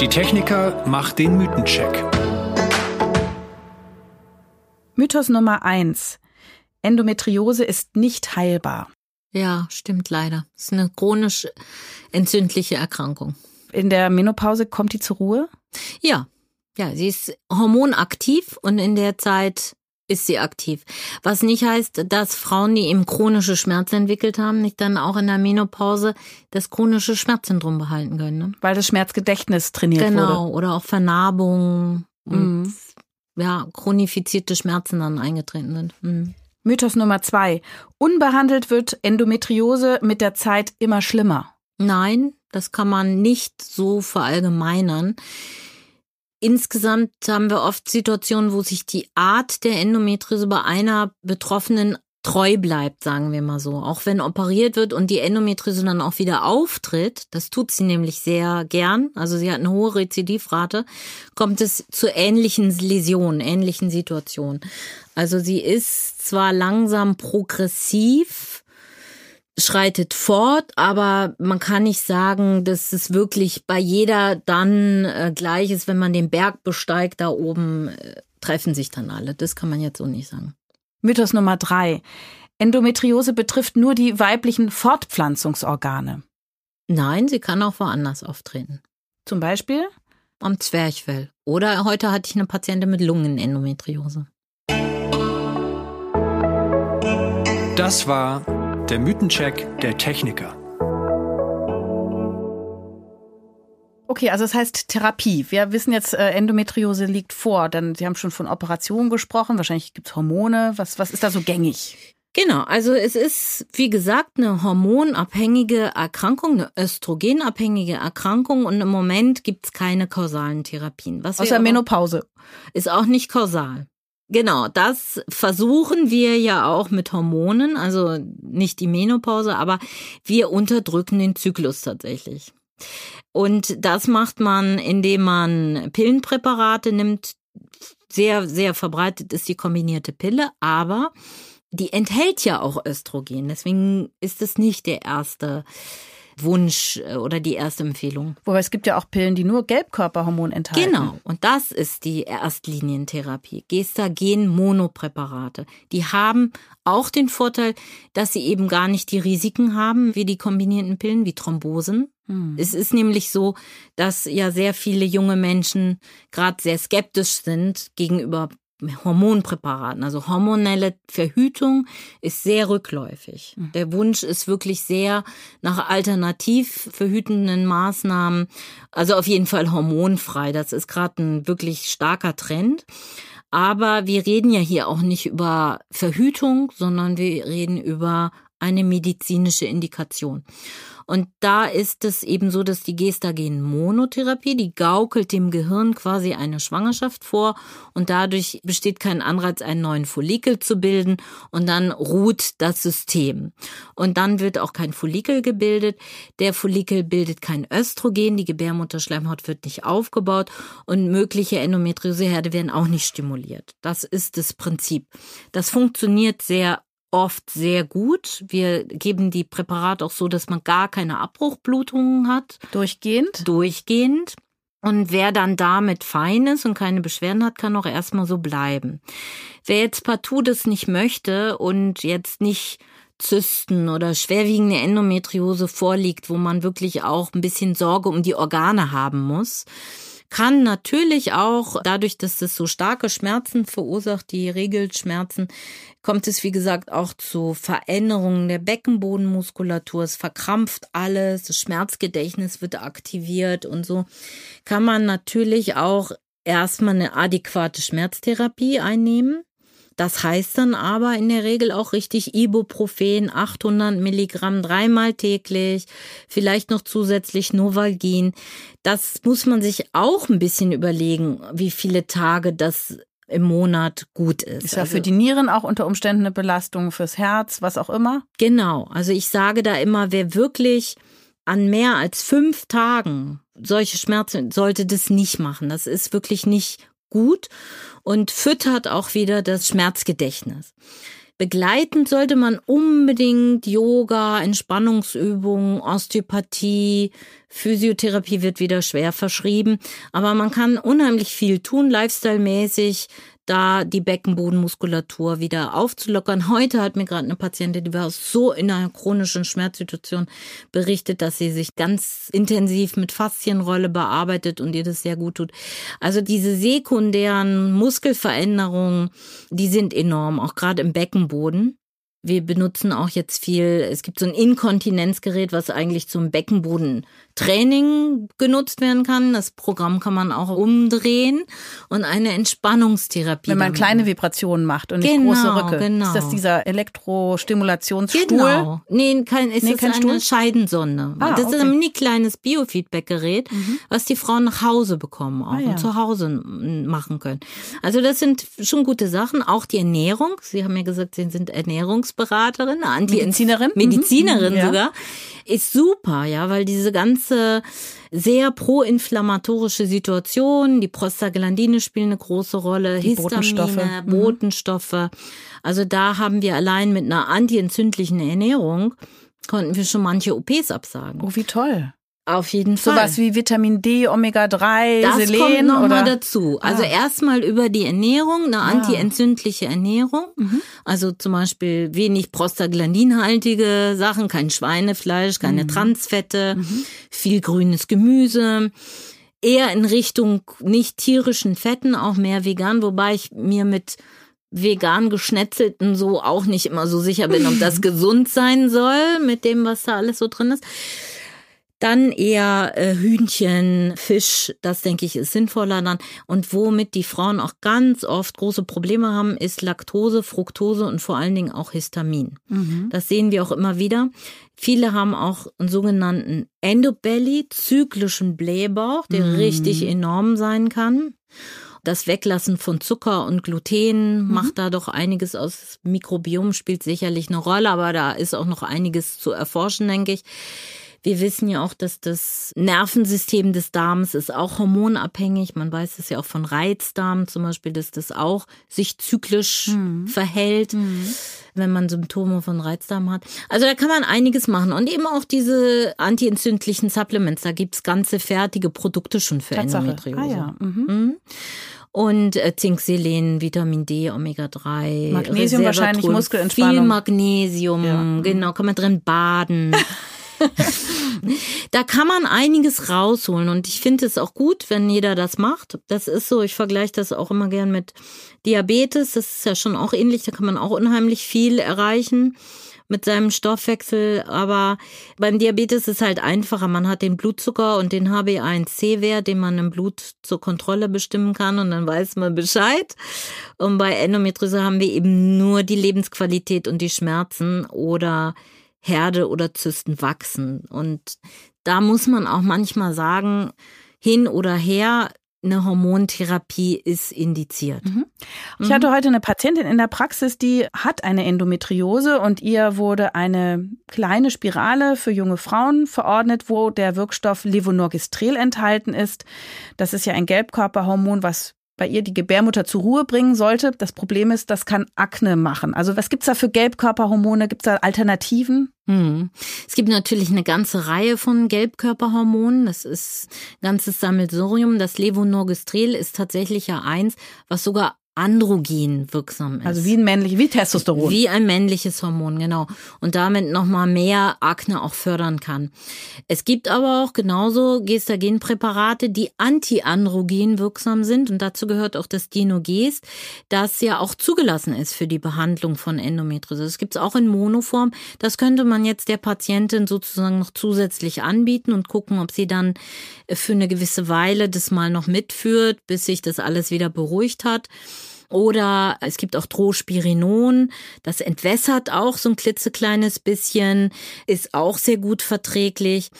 Die Techniker macht den Mythencheck. Mythos Nummer eins. Endometriose ist nicht heilbar. Ja, stimmt leider. Das ist eine chronisch entzündliche Erkrankung. In der Menopause kommt die zur Ruhe? Ja, ja, sie ist hormonaktiv und in der Zeit ist sie aktiv. Was nicht heißt, dass Frauen, die eben chronische Schmerzen entwickelt haben, nicht dann auch in der Menopause das chronische Schmerzsyndrom behalten können. Ne? Weil das Schmerzgedächtnis trainiert Genau, wurde. oder auch Vernarbungen und Mhm. ja, chronifizierte Schmerzen dann eingetreten sind. Mhm. Mythos Nummer zwei. Unbehandelt wird Endometriose mit der Zeit immer schlimmer. Nein, das kann man nicht so verallgemeinern. Insgesamt haben wir oft Situationen, wo sich die Art der Endometriose bei einer Betroffenen treu bleibt, sagen wir mal so. Auch wenn operiert wird und die Endometriose dann auch wieder auftritt, das tut sie nämlich sehr gern, also sie hat eine hohe Rezidivrate, kommt es zu ähnlichen Läsionen, ähnlichen Situationen. Also sie ist zwar langsam progressiv, schreitet fort, aber man kann nicht sagen, dass es wirklich bei jeder dann äh, gleich ist, wenn man den Berg besteigt, da oben äh, treffen sich dann alle. Das kann man jetzt so nicht sagen. Mythos Nummer drei. Endometriose betrifft nur die weiblichen Fortpflanzungsorgane. Nein, sie kann auch woanders auftreten. Zum Beispiel? Am Zwerchfell. Oder heute hatte ich eine Patientin mit Lungenendometriose. Das war der Mythencheck der Techniker. Okay, also das heißt Therapie. Wir wissen jetzt, äh, Endometriose liegt vor. Dann, Sie haben schon von Operationen gesprochen. Wahrscheinlich gibt es Hormone. Was, was ist da so gängig? Genau, also es ist, wie gesagt, eine hormonabhängige Erkrankung, eine östrogenabhängige Erkrankung und im Moment gibt es keine kausalen Therapien. Was Außer Menopause. Ist auch nicht kausal. Genau, das versuchen wir ja auch mit Hormonen, also nicht die Menopause, aber wir unterdrücken den Zyklus tatsächlich. Und das macht man, indem man Pillenpräparate nimmt. Sehr, sehr verbreitet ist die kombinierte Pille, aber die enthält ja auch Östrogen. Deswegen ist es nicht der erste Wunsch äh, oder die erste Empfehlung. Wobei es gibt ja auch Pillen, die nur Gelbkörperhormon enthalten. Genau, und das ist die Erstlinientherapie. Gestagen-Monopräparate. Die haben auch den Vorteil, dass sie eben gar nicht die Risiken haben wie die kombinierten Pillen, wie Thrombosen. Hm. Es ist nämlich so, dass ja sehr viele junge Menschen gerade sehr skeptisch sind gegenüber Hormonpräparaten. Also hormonelle Verhütung ist sehr rückläufig. Mhm. Der Wunsch ist wirklich sehr nach alternativ verhütenden Maßnahmen, also auf jeden Fall hormonfrei. Das ist gerade ein wirklich starker Trend. Aber wir reden ja hier auch nicht über Verhütung, sondern wir reden über eine medizinische Indikation. Und da ist es eben so, dass die Gestagen-Monotherapie, die gaukelt dem Gehirn quasi eine Schwangerschaft vor und dadurch besteht kein Anreiz, einen neuen Follikel zu bilden und dann ruht das System. Und dann wird auch kein Follikel gebildet. Der Follikel bildet kein Östrogen, die Gebärmutterschleimhaut wird nicht aufgebaut und mögliche Endometrioseherde werden auch nicht stimuliert. Das ist das Prinzip. Das funktioniert sehr oft sehr gut. Wir geben die Präparate auch so, dass man gar keine Abbruchblutungen hat. Durchgehend? Durchgehend. Und wer dann damit fein ist und keine Beschwerden hat, kann auch erstmal so bleiben. Wer jetzt partout das nicht möchte und jetzt nicht Zysten oder schwerwiegende Endometriose vorliegt, wo man wirklich auch ein bisschen Sorge um die Organe haben muss, kann natürlich auch dadurch, dass es so starke Schmerzen verursacht, die Regelschmerzen, kommt es wie gesagt auch zu Veränderungen der Beckenbodenmuskulatur. Es verkrampft alles, das Schmerzgedächtnis wird aktiviert und so kann man natürlich auch erstmal eine adäquate Schmerztherapie einnehmen. Das heißt dann aber in der Regel auch richtig Ibuprofen, 800 Milligramm dreimal täglich, vielleicht noch zusätzlich Novalgin. Das muss man sich auch ein bisschen überlegen, wie viele Tage das im Monat gut ist. Ist ja also, für die Nieren auch unter Umständen eine Belastung fürs Herz, was auch immer. Genau. Also ich sage da immer, wer wirklich an mehr als fünf Tagen solche Schmerzen sollte das nicht machen. Das ist wirklich nicht gut und füttert auch wieder das Schmerzgedächtnis. Begleitend sollte man unbedingt Yoga, Entspannungsübungen, Osteopathie, Physiotherapie wird wieder schwer verschrieben, aber man kann unheimlich viel tun, lifestyle-mäßig, da die Beckenbodenmuskulatur wieder aufzulockern. Heute hat mir gerade eine Patientin, die war so in einer chronischen Schmerzsituation berichtet, dass sie sich ganz intensiv mit Faszienrolle bearbeitet und ihr das sehr gut tut. Also diese sekundären Muskelveränderungen, die sind enorm, auch gerade im Beckenboden. Wir benutzen auch jetzt viel, es gibt so ein Inkontinenzgerät, was eigentlich zum Beckenboden Training genutzt werden kann. Das Programm kann man auch umdrehen und eine Entspannungstherapie. Wenn man kleine Vibrationen macht und nicht genau, große Rücke. Genau. Ist das dieser Elektrostimulationsstuhl? Genau. Nee, kein, es Nee, ist kein eine Stuhl? Scheidensonde. Ah, das ist okay. ein mini kleines Biofeedback-Gerät, was die Frauen nach Hause bekommen auch Ah, ja. und zu Hause machen können. Also das sind schon gute Sachen. Auch die Ernährung. Sie haben ja gesagt, Sie sind Ernährungsberaterin, Anti Medizinerin? Mhm. Medizinerin Mhm, ja. sogar. Ist super, ja, weil diese ganze sehr proinflammatorische Situation, die Prostaglandine spielen eine große Rolle, Die Histamine, Botenstoffe. Mhm. Botenstoffe. Also da haben wir allein mit einer antientzündlichen Ernährung konnten wir schon manche OPs absagen. Oh, wie toll. Auf jeden Fall. Sowas wie Vitamin D, Omega-3, das kommt Selen noch mal oder? dazu. Also Ah. erstmal über die Ernährung, eine antientzündliche Ernährung. Mhm. Also zum Beispiel wenig prostaglandinhaltige Sachen, kein Schweinefleisch, keine Mhm. Transfette, viel grünes Gemüse. Eher in Richtung nicht tierischen Fetten, auch mehr vegan, wobei ich mir mit vegan geschnetzelten so auch nicht immer so sicher bin, ob das gesund sein soll mit dem, was da alles so drin ist. Dann eher äh, Hühnchen, Fisch, das denke ich ist sinnvoller dann. Und womit die Frauen auch ganz oft große Probleme haben, ist Laktose, Fructose und vor allen Dingen auch Histamin. Mhm. Das sehen wir auch immer wieder. Viele haben auch einen sogenannten Endobelly, zyklischen Blähbauch, der Mhm. richtig enorm sein kann. Das Weglassen von Zucker und Gluten Mhm. macht da doch einiges aus. Mikrobiom spielt sicherlich eine Rolle, aber da ist auch noch einiges zu erforschen, denke ich. Wir wissen ja auch, dass das Nervensystem des Darms ist auch hormonabhängig. Man weiß es ja auch von Reizdarm zum Beispiel, dass das auch sich zyklisch verhält, wenn man Symptome von Reizdarm hat. Also da kann man einiges machen. Und eben auch diese antientzündlichen Supplements. Da gibt's ganze fertige Produkte schon für Tatsache. Endometriose. Ah ja. Mhm. Mhm. Und äh, Zink, Selen, Vitamin D, Omega-3. Magnesium wahrscheinlich, Muskelentspannung. Viel Magnesium, Ja. Mhm. genau, kann man drin baden. da kann man einiges rausholen und ich finde es auch gut, wenn jeder das macht. Das ist so, ich vergleiche das auch immer gern mit Diabetes. Das ist ja schon auch ähnlich, da kann man auch unheimlich viel erreichen mit seinem Stoffwechsel. Aber beim Diabetes ist halt einfacher. Man hat den Blutzucker und den HbA1c-Wert, den man im Blut zur Kontrolle bestimmen kann und dann weiß man Bescheid. Und bei Endometriose haben wir eben nur die Lebensqualität und die Schmerzen oder Herde oder Zysten wachsen. Und da muss man auch manchmal sagen, hin oder her, eine Hormontherapie ist indiziert. Ich hatte heute eine Patientin in der Praxis, die hat eine Endometriose und ihr wurde eine kleine Spirale für junge Frauen verordnet, wo der Wirkstoff Levonorgestrel enthalten ist. Das ist ja ein Gelbkörperhormon, was bei ihr die Gebärmutter zur Ruhe bringen sollte. Das Problem ist, das kann Akne machen. Also was gibt's da für Gelbkörperhormone? Gibt's da Alternativen? Hm. Es gibt natürlich eine ganze Reihe von Gelbkörperhormonen. Das ist ganzes Sammelsurium. Das Levonorgestrel ist tatsächlich ja eins, was sogar androgen wirksam ist. Also wie ein männliches, wie Testosteron. Wie ein männliches Hormon, genau. Und damit nochmal mehr Akne auch fördern kann. Es gibt aber auch genauso Gestagenpräparate, die antiandrogen wirksam sind. Und dazu gehört auch das Dinoges, das ja auch zugelassen ist für die Behandlung von Endometriose. Das gibt's auch in Monoform. Das könnte man jetzt der Patientin sozusagen noch zusätzlich anbieten und gucken, ob sie dann für eine gewisse Weile das mal noch mitführt, bis sich das alles wieder beruhigt hat. Oder es gibt auch Drospirinon, das entwässert auch so ein klitzekleines bisschen, ist auch sehr gut verträglich.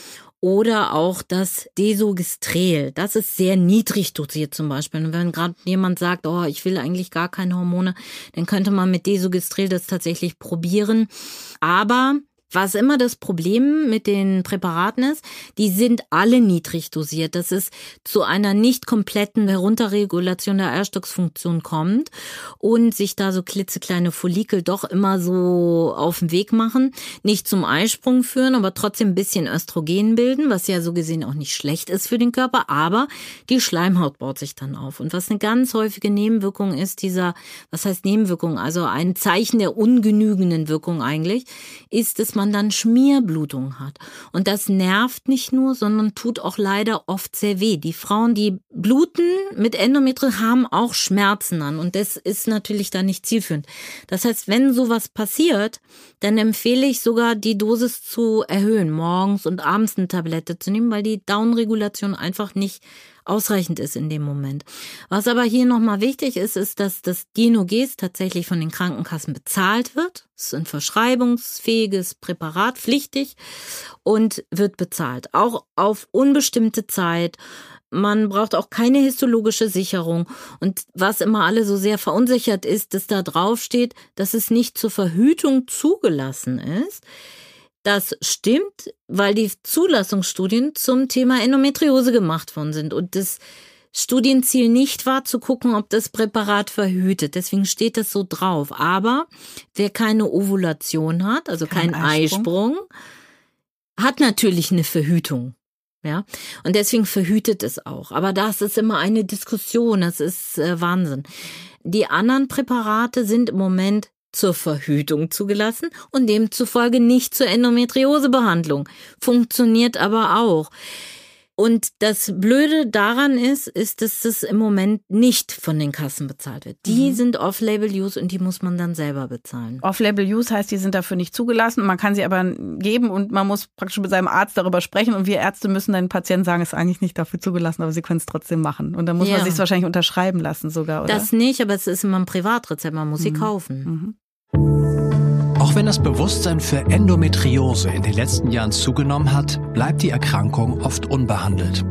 Oder auch das Desogestrel. Das ist sehr niedrig dosiert zum Beispiel. Und wenn gerade jemand sagt, oh, ich will eigentlich gar keine Hormone, dann könnte man mit Desogestrel das tatsächlich probieren. Aber was immer das Problem mit den Präparaten ist, die sind alle niedrig dosiert, dass es zu einer nicht kompletten Herunterregulation der Eierstocksfunktion kommt und sich da so klitzekleine Follikel doch immer so auf den Weg machen, nicht zum Eisprung führen, aber trotzdem ein bisschen Östrogen bilden, was ja so gesehen auch nicht schlecht ist für den Körper, aber die Schleimhaut baut sich dann auf. Und was eine ganz häufige Nebenwirkung ist, dieser, was heißt Nebenwirkung, also ein Zeichen der ungenügenden Wirkung eigentlich, ist, dass man man dann Schmierblutung hat. Und das nervt nicht nur, sondern tut auch leider oft sehr weh. Die Frauen, die bluten mit Endometriose, haben auch Schmerzen an. Und das ist natürlich dann nicht zielführend. Das heißt, wenn sowas passiert, dann empfehle ich sogar, die Dosis zu erhöhen, morgens und abends eine Tablette zu nehmen, weil die Downregulation einfach nicht ausreichend ist in dem Moment. Was aber hier nochmal wichtig ist, ist, dass das Dinoges tatsächlich von den Krankenkassen bezahlt wird. Es ist ein verschreibungsfähiges Präparat, pflichtig und wird bezahlt. Auch auf unbestimmte Zeit. Man braucht auch keine histologische Sicherung. Und was immer alle so sehr verunsichert ist, dass da drauf steht, dass es nicht zur Verhütung zugelassen ist. Das stimmt, weil die Zulassungsstudien zum Thema Endometriose gemacht worden sind und das Studienziel nicht war, zu gucken, ob das Präparat verhütet. Deswegen steht das so drauf. Aber wer keine Ovulation hat, also keinen Kein Eisprung. Eisprung, hat natürlich eine Verhütung. Ja, und deswegen verhütet es auch. Aber das ist immer eine Diskussion. Das ist äh, Wahnsinn. Die anderen Präparate sind im Moment zur Verhütung zugelassen und demzufolge nicht zur Endometriosebehandlung. Funktioniert aber auch. Und das Blöde daran ist, ist, dass das im Moment nicht von den Kassen bezahlt wird. Die mhm. sind Off-Label-Use und die muss man dann selber bezahlen. Off-Label-Use heißt, die sind dafür nicht zugelassen. Man kann sie aber geben und man muss praktisch mit seinem Arzt darüber sprechen. Und wir Ärzte müssen den Patienten sagen, es ist eigentlich nicht dafür zugelassen, aber sie können es trotzdem machen. Und dann muss ja. man sich wahrscheinlich unterschreiben lassen sogar, oder? Das nicht, aber es ist immer ein Privatrezept, man muss mhm. sie kaufen. Mhm. Auch wenn das Bewusstsein für Endometriose in den letzten Jahren zugenommen hat, bleibt die Erkrankung oft unbehandelt.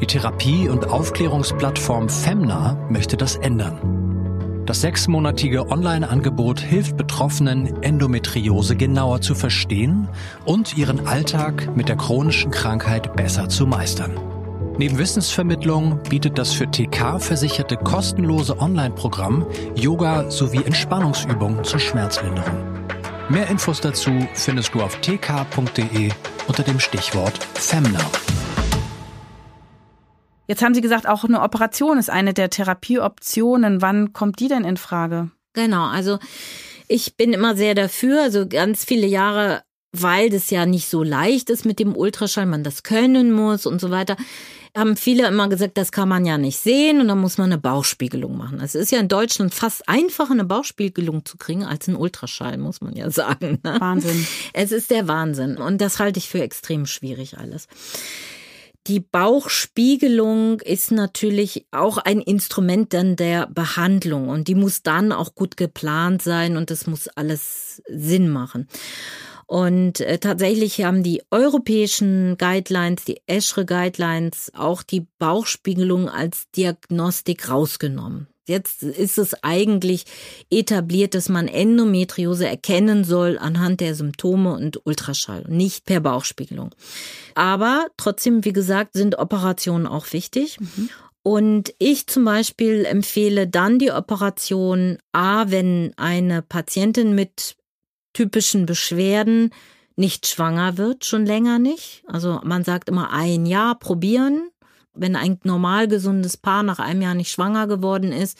Die Therapie- und Aufklärungsplattform Femna möchte das ändern. Das sechsmonatige Online-Angebot hilft Betroffenen, Endometriose genauer zu verstehen und ihren Alltag mit der chronischen Krankheit besser zu meistern. Neben Wissensvermittlung bietet das für TK versicherte kostenlose Online-Programm Yoga sowie Entspannungsübungen zur Schmerzlinderung. Mehr Infos dazu findest du auf tk.de unter dem Stichwort Femna. Jetzt haben Sie gesagt, auch eine Operation ist eine der Therapieoptionen. Wann kommt die denn in Frage? Genau, also ich bin immer sehr dafür. Also ganz viele Jahre weil das ja nicht so leicht ist mit dem Ultraschall, man das können muss und so weiter, haben viele immer gesagt, das kann man ja nicht sehen und dann muss man eine Bauchspiegelung machen. Es ist ja in Deutschland fast einfacher, eine Bauchspiegelung zu kriegen als ein Ultraschall, muss man ja sagen. Ne? Wahnsinn. Es ist der Wahnsinn und das halte ich für extrem schwierig alles. Die Bauchspiegelung ist natürlich auch ein Instrument dann der Behandlung und die muss dann auch gut geplant sein und es muss alles Sinn machen. Und äh, tatsächlich haben die europäischen Guidelines, die ESHRE Guidelines, auch die Bauchspiegelung als Diagnostik rausgenommen. Jetzt ist es eigentlich etabliert, dass man Endometriose erkennen soll anhand der Symptome und Ultraschall, nicht per Bauchspiegelung. Aber trotzdem, wie gesagt, sind Operationen auch wichtig. Mhm. Und ich zum Beispiel empfehle dann die Operation A, wenn eine Patientin mit typischen Beschwerden nicht schwanger wird, schon länger nicht. Also man sagt immer ein Jahr probieren. Wenn ein normal gesundes Paar nach einem Jahr nicht schwanger geworden ist,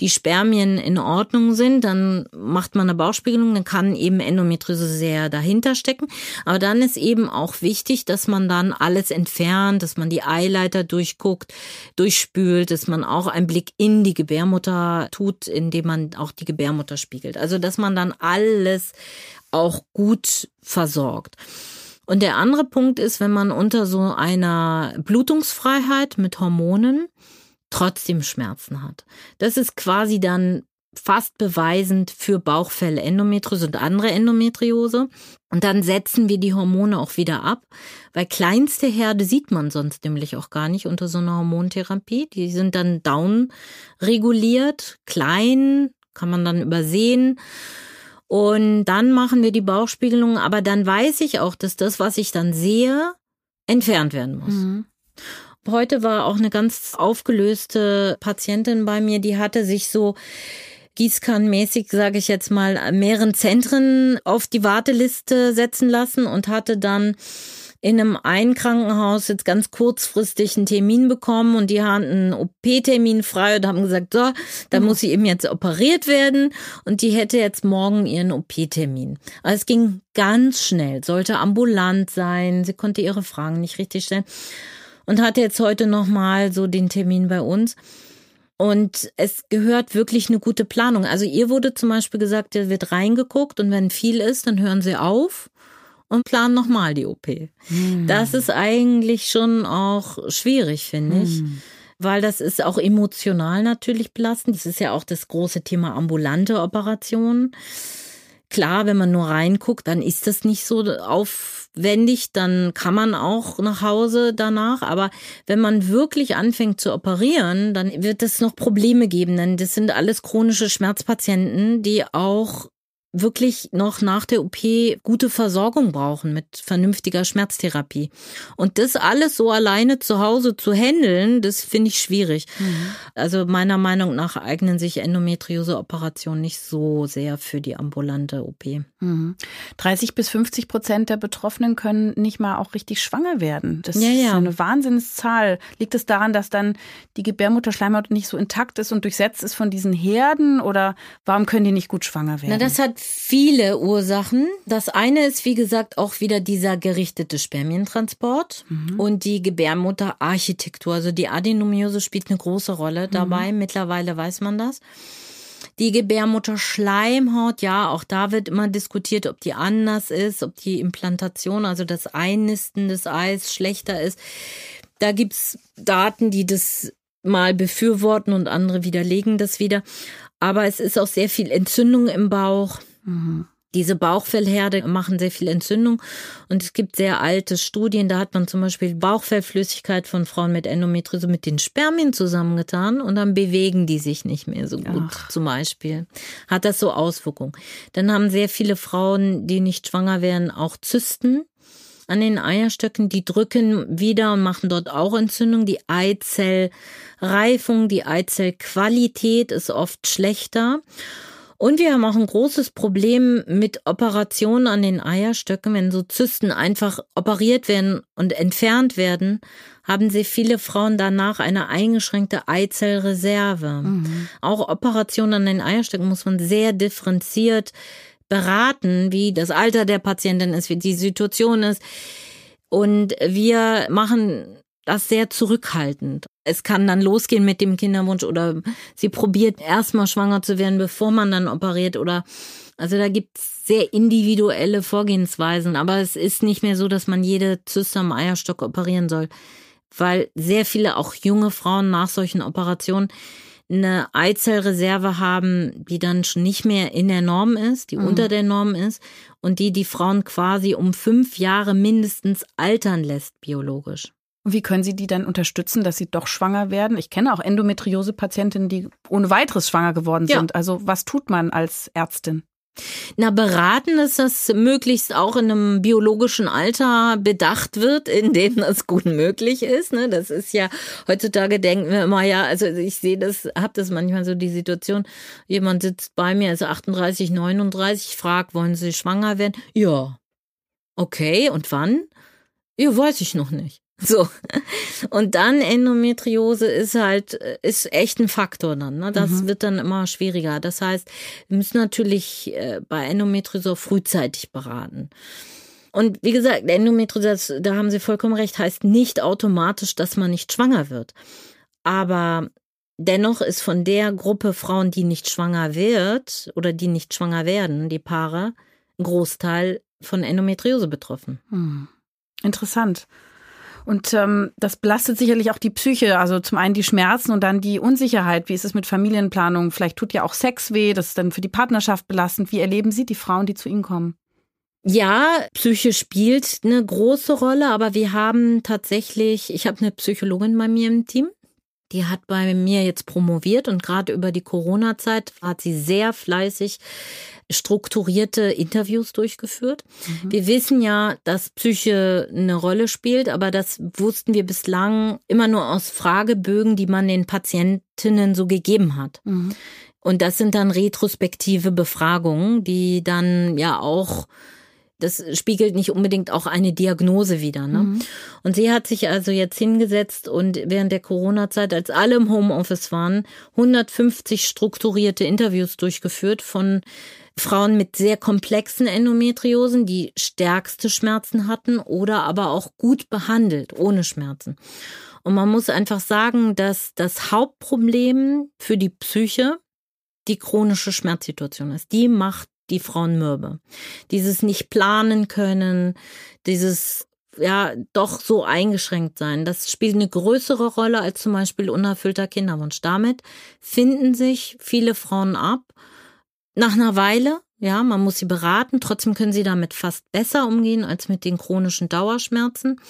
die Spermien in Ordnung sind, dann macht man eine Bauchspiegelung, dann kann eben Endometriose sehr dahinter stecken. Aber dann ist eben auch wichtig, dass man dann alles entfernt, dass man die Eileiter durchguckt, durchspült, dass man auch einen Blick in die Gebärmutter tut, indem man auch die Gebärmutter spiegelt. Also dass man dann alles auch gut versorgt. Und der andere Punkt ist, wenn man unter so einer Blutungsfreiheit mit Hormonen trotzdem Schmerzen hat. Das ist quasi dann fast beweisend für Bauchfälle, Endometriose und andere Endometriose. Und dann setzen wir die Hormone auch wieder ab, weil kleinste Herde sieht man sonst nämlich auch gar nicht unter so einer Hormontherapie. Die sind dann down reguliert, klein, kann man dann übersehen. Und dann machen wir die Bauchspiegelung, aber dann weiß ich auch, dass das, was ich dann sehe, entfernt werden muss. Mhm. Heute war auch eine ganz aufgelöste Patientin bei mir, die hatte sich so gießkannenmäßig, sage ich jetzt mal, mehreren Zentren auf die Warteliste setzen lassen und hatte dann in einem einen Krankenhaus jetzt ganz kurzfristig einen Termin bekommen und die hatten einen OP-Termin frei und haben gesagt, so, da muss sie eben jetzt operiert werden und die hätte jetzt morgen ihren OP-Termin. Also es ging ganz schnell, sollte ambulant sein, sie konnte ihre Fragen nicht richtig stellen und hatte jetzt heute nochmal so den Termin bei uns. Und es gehört wirklich eine gute Planung. Also ihr wurde zum Beispiel gesagt, da wird reingeguckt und wenn viel ist, dann hören sie auf und planen nochmal die OP. Hm. Das ist eigentlich schon auch schwierig, finde ich. Hm. Weil das ist auch emotional natürlich belastend. Das ist ja auch das große Thema ambulante Operationen. Klar, wenn man nur reinguckt, dann ist das nicht so aufwendig, dann kann man auch nach Hause danach. Aber wenn man wirklich anfängt zu operieren, dann wird es noch Probleme geben, denn das sind alles chronische Schmerzpatienten, die auch wirklich noch nach der OP gute Versorgung brauchen mit vernünftiger Schmerztherapie. Und das alles so alleine zu Hause zu handeln, das finde ich schwierig. Mhm. Also meiner Meinung nach eignen sich Endometriose-Operationen nicht so sehr für die ambulante OP. Mhm. 30 bis 50 Prozent der Betroffenen können nicht mal auch richtig schwanger werden. Das ja, ja. ist eine Wahnsinnszahl. Liegt es daran, dass dann die Gebärmutterschleimhaut nicht so intakt ist und durchsetzt ist von diesen Herden oder warum können die nicht gut schwanger werden? Na, das hat viele Ursachen. Das eine ist, wie gesagt, auch wieder dieser gerichtete Spermientransport mhm. und die Gebärmutterarchitektur. Also die Adenomiose spielt eine große Rolle dabei. Mhm. Mittlerweile weiß man das. Die Gebärmutterschleimhaut, ja, auch da wird immer diskutiert, ob die anders ist, ob die Implantation, also das Einnisten des Eis schlechter ist. Da gibt's Daten, die das mal befürworten und andere widerlegen das wieder. Aber es ist auch sehr viel Entzündung im Bauch. Mhm. Diese Bauchfellherde machen sehr viel Entzündung und es gibt sehr alte Studien, da hat man zum Beispiel Bauchfellflüssigkeit von Frauen mit Endometriose mit den Spermien zusammengetan und dann bewegen die sich nicht mehr so gut Ach. zum Beispiel. Hat das so Auswirkungen. Dann haben sehr viele Frauen, die nicht schwanger werden, auch Zysten an den Eierstöcken, die drücken wieder und machen dort auch Entzündung. Die Eizellreifung, die Eizellqualität ist oft schlechter. Und wir haben auch ein großes Problem mit Operationen an den Eierstöcken. Wenn so Zysten einfach operiert werden und entfernt werden, haben sehr viele Frauen danach eine eingeschränkte Eizellreserve. Mhm. Auch Operationen an den Eierstöcken muss man sehr differenziert beraten, wie das Alter der Patientin ist, wie die Situation ist. Und wir machen das sehr zurückhaltend. Es kann dann losgehen mit dem Kinderwunsch oder sie probiert erstmal schwanger zu werden, bevor man dann operiert oder also da gibt's sehr individuelle Vorgehensweisen, aber es ist nicht mehr so, dass man jede Zyste am Eierstock operieren soll, weil sehr viele auch junge Frauen nach solchen Operationen eine Eizellreserve haben, die dann schon nicht mehr in der Norm ist, die mhm. unter der Norm ist und die die Frauen quasi um fünf Jahre mindestens altern lässt biologisch. Und wie können Sie die dann unterstützen, dass sie doch schwanger werden? Ich kenne auch Endometriose-Patientinnen, die ohne weiteres schwanger geworden sind. Ja. Also was tut man als Ärztin? Na, beraten ist, dass möglichst auch in einem biologischen Alter bedacht wird, in dem das gut möglich ist. Ne? Das ist ja, heutzutage denken wir immer, ja, also ich sehe das, habe das manchmal so die Situation, jemand sitzt bei mir, also 38, 39, fragt, wollen Sie schwanger werden? Ja. Okay, und wann? Ja, weiß ich noch nicht. So. Und dann Endometriose ist halt, ist echt ein Faktor dann. Ne? Das mhm. wird dann immer schwieriger. Das heißt, wir müssen natürlich äh, bei Endometriose frühzeitig beraten. Und wie gesagt, Endometriose, da haben Sie vollkommen recht, heißt nicht automatisch, dass man nicht schwanger wird. Aber dennoch ist von der Gruppe Frauen, die nicht schwanger wird oder die nicht schwanger werden, die Paare, ein Großteil von Endometriose betroffen. Hm. Interessant. Und ähm, das belastet sicherlich auch die Psyche. Also zum einen die Schmerzen und dann die Unsicherheit. Wie ist es mit Familienplanung? Vielleicht tut ja auch Sex weh. Das ist dann für die Partnerschaft belastend. Wie erleben Sie die Frauen, die zu Ihnen kommen? Ja, Psyche spielt eine große Rolle, aber wir haben tatsächlich, ich habe eine Psychologin bei mir im Team, die hat bei mir jetzt promoviert und gerade über die Corona-Zeit hat sie sehr fleißig strukturierte Interviews durchgeführt. Mhm. Wir wissen ja, dass Psyche eine Rolle spielt, aber das wussten wir bislang immer nur aus Fragebögen, die man den Patientinnen so gegeben hat. Mhm. Und das sind dann retrospektive Befragungen, die dann ja auch das spiegelt nicht unbedingt auch eine Diagnose wider. Ne? Mhm. Und sie hat sich also jetzt hingesetzt und während der Corona-Zeit, als alle im Homeoffice waren, 150 strukturierte Interviews durchgeführt von Frauen mit sehr komplexen Endometriosen, die stärkste Schmerzen hatten oder aber auch gut behandelt, ohne Schmerzen. Und man muss einfach sagen, dass das Hauptproblem für die Psyche die chronische Schmerzsituation ist. Die macht die Frauen mürbe. Dieses nicht planen können, dieses ja doch so eingeschränkt sein. Das spielt eine größere Rolle als zum Beispiel unerfüllter Kinderwunsch. Damit finden sich viele Frauen ab. Nach einer Weile, ja, man muss sie beraten, trotzdem können sie damit fast besser umgehen als mit den chronischen Dauerschmerzen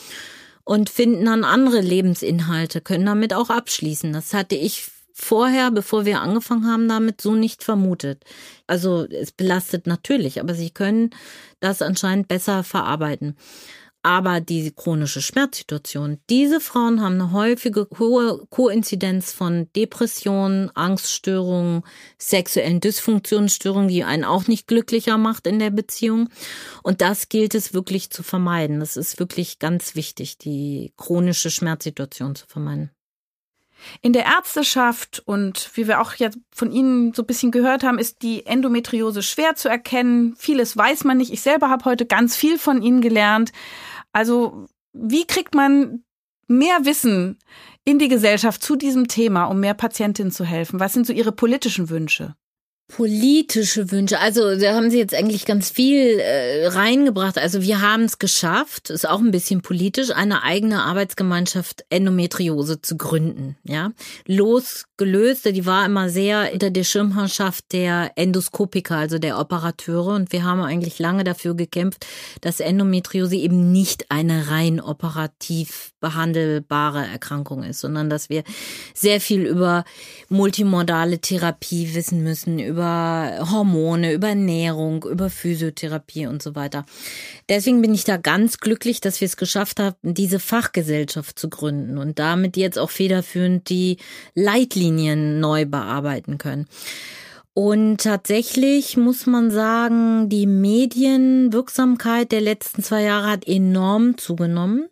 und finden dann andere Lebensinhalte, können damit auch abschließen. Das hatte ich vorher, bevor wir angefangen haben damit, so nicht vermutet. Also es belastet natürlich, aber sie können das anscheinend besser verarbeiten. Aber die chronische Schmerzsituation, diese Frauen haben eine häufige hohe Koinzidenz von Depressionen, Angststörungen, sexuellen Dysfunktionsstörungen, die einen auch nicht glücklicher macht in der Beziehung. Und das gilt es wirklich zu vermeiden. Das ist wirklich ganz wichtig, die chronische Schmerzsituation zu vermeiden. In der Ärzteschaft und wie wir auch jetzt von Ihnen so ein bisschen gehört haben, ist die Endometriose schwer zu erkennen. Vieles weiß man nicht. Ich selber habe heute ganz viel von Ihnen gelernt. Also wie kriegt man mehr Wissen in die Gesellschaft zu diesem Thema, um mehr Patientinnen zu helfen? Was sind so Ihre politischen Wünsche? Politische Wünsche. Also da haben Sie jetzt eigentlich ganz viel äh, reingebracht. Also wir haben es geschafft, ist auch ein bisschen politisch, eine eigene Arbeitsgemeinschaft Endometriose zu gründen. Ja, losgelöst. Die war immer sehr unter der Schirmherrschaft der Endoskopiker, also der Operateure. Und wir haben eigentlich lange dafür gekämpft, dass Endometriose eben nicht eine rein operativ behandelbare Erkrankung ist, sondern dass wir sehr viel über multimodale Therapie wissen müssen über Hormone, über Ernährung, über Physiotherapie und so weiter. Deswegen bin ich da ganz glücklich, dass wir es geschafft haben, diese Fachgesellschaft zu gründen und damit jetzt auch federführend die Leitlinien neu bearbeiten können. Und tatsächlich muss man sagen, die Medienwirksamkeit der letzten zwei Jahre hat enorm zugenommen.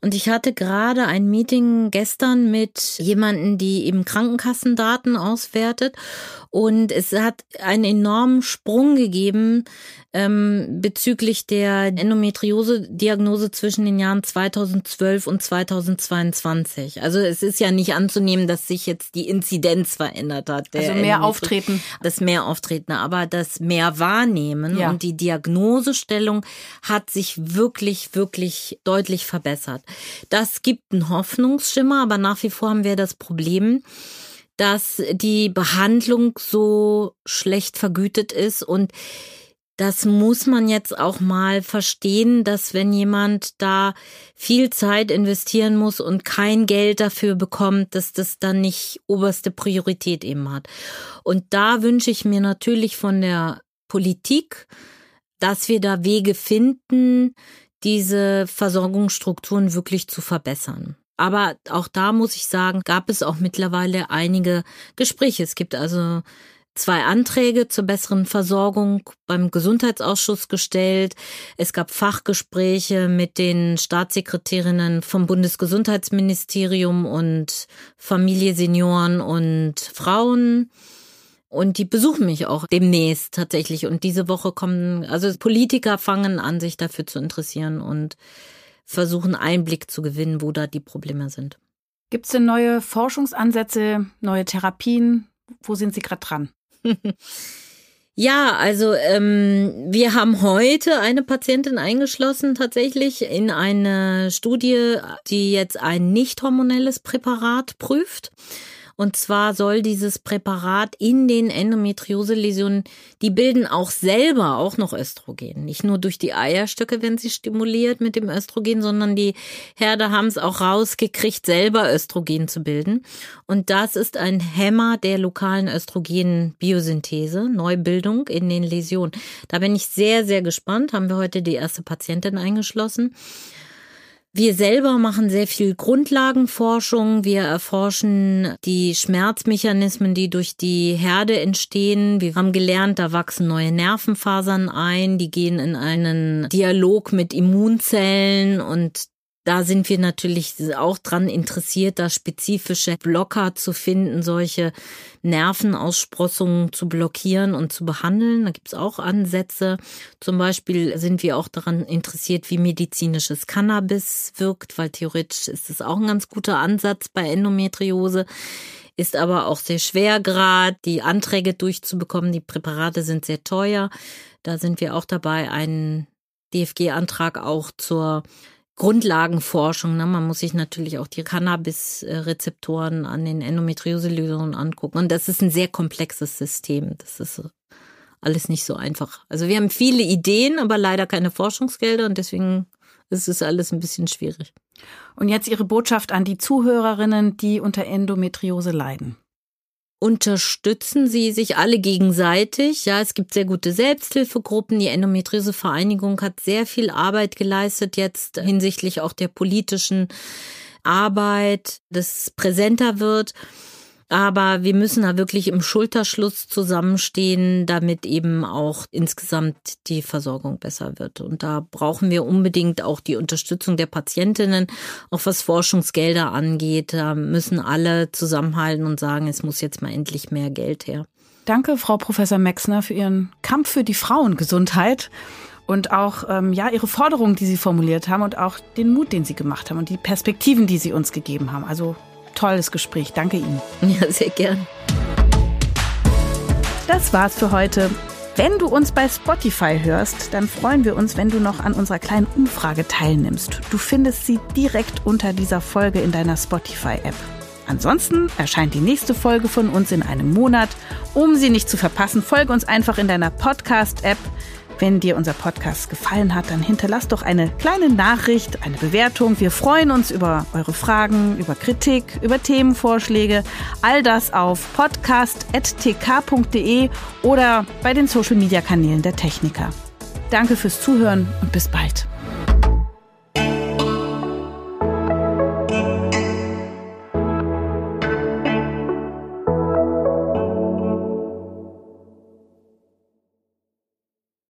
Und ich hatte gerade ein Meeting gestern mit jemanden, die eben Krankenkassendaten auswertet. Und es hat einen enormen Sprung gegeben ähm, bezüglich der Endometriose-Diagnose zwischen den Jahren 2012 und 2022. Also es ist ja nicht anzunehmen, dass sich jetzt die Inzidenz verändert hat. also mehr Auftreten. Das mehr Auftreten, aber das mehr Wahrnehmen ja. und die Diagnosestellung hat sich wirklich, wirklich deutlich verbessert. Das gibt einen Hoffnungsschimmer, aber nach wie vor haben wir das Problem, dass die Behandlung so schlecht vergütet ist und das muss man jetzt auch mal verstehen, dass wenn jemand da viel Zeit investieren muss und kein Geld dafür bekommt, dass das dann nicht oberste Priorität eben hat. Und da wünsche ich mir natürlich von der Politik, dass wir da Wege finden, diese Versorgungsstrukturen wirklich zu verbessern. Aber auch da muss ich sagen, gab es auch mittlerweile einige Gespräche. Es gibt also zwei Anträge zur besseren Versorgung beim Gesundheitsausschuss gestellt. Es gab Fachgespräche mit den Staatssekretärinnen vom Bundesgesundheitsministerium und Familie, Senioren und Frauen. Und die besuchen mich auch demnächst tatsächlich. Und diese Woche kommen, also Politiker fangen an, sich dafür zu interessieren und versuchen Einblick zu gewinnen, wo da die Probleme sind. Gibt es denn neue Forschungsansätze, neue Therapien? Wo sind Sie gerade dran? Ja, also ähm, wir haben heute eine Patientin eingeschlossen tatsächlich in eine Studie, die jetzt ein nicht hormonelles Präparat prüft. Und zwar soll dieses Präparat in den Endometriose-Läsionen, die bilden auch selber auch noch Östrogen. Nicht nur durch die Eierstöcke, wenn sie stimuliert mit dem Östrogen, sondern die Herde haben es auch rausgekriegt, selber Östrogen zu bilden. Und das ist ein Hämmer der lokalen Östrogen-Biosynthese, Neubildung in den Läsionen. Da bin ich sehr, sehr gespannt. Haben wir heute die erste Patientin eingeschlossen. Wir selber machen sehr viel Grundlagenforschung. Wir erforschen die Schmerzmechanismen, die durch die Herde entstehen. Wir haben gelernt, da wachsen neue Nervenfasern ein, die gehen in einen Dialog mit Immunzellen und da sind wir natürlich auch dran interessiert, da spezifische Blocker zu finden, solche Nervenaussprossungen zu blockieren und zu behandeln. Da gibt es auch Ansätze. Zum Beispiel sind wir auch daran interessiert, wie medizinisches Cannabis wirkt, weil theoretisch ist es auch ein ganz guter Ansatz bei Endometriose ist aber auch sehr schwer gerade, die Anträge durchzubekommen. Die Präparate sind sehr teuer. Da sind wir auch dabei, einen DFG-Antrag auch zur Grundlagenforschung. Ne? Man muss sich natürlich auch die Cannabis-Rezeptoren an den Endometriose-Lösungen angucken. Und das ist ein sehr komplexes System. Das ist alles nicht so einfach. Also wir haben viele Ideen, aber leider keine Forschungsgelder und deswegen ist es alles ein bisschen schwierig. Und jetzt Ihre Botschaft an die Zuhörerinnen, die unter Endometriose leiden unterstützen sie sich alle gegenseitig. Ja, es gibt sehr gute Selbsthilfegruppen. Die Endometriose Vereinigung hat sehr viel Arbeit geleistet jetzt hinsichtlich auch der politischen Arbeit, das präsenter wird. Aber wir müssen da wirklich im Schulterschluss zusammenstehen, damit eben auch insgesamt die Versorgung besser wird. Und da brauchen wir unbedingt auch die Unterstützung der Patientinnen, auch was Forschungsgelder angeht. Da müssen alle zusammenhalten und sagen, es muss jetzt mal endlich mehr Geld her. Danke, Frau Professor Mexner, für Ihren Kampf für die Frauengesundheit und auch ähm, ja ihre Forderungen, die Sie formuliert haben und auch den Mut, den Sie gemacht haben und die Perspektiven, die Sie uns gegeben haben. Also tolles Gespräch. Danke Ihnen. Ja, sehr gern. Das war's für heute. Wenn du uns bei Spotify hörst, dann freuen wir uns, wenn du noch an unserer kleinen Umfrage teilnimmst. Du findest sie direkt unter dieser Folge in deiner Spotify-App. Ansonsten erscheint die nächste Folge von uns in einem Monat. Um sie nicht zu verpassen, folge uns einfach in deiner Podcast-App. Wenn dir unser Podcast gefallen hat, dann hinterlass doch eine kleine Nachricht, eine Bewertung. Wir freuen uns über eure Fragen, über Kritik, über Themenvorschläge. All das auf podcast.tk.de oder bei den Social-Media-Kanälen der Techniker. Danke fürs Zuhören und bis bald.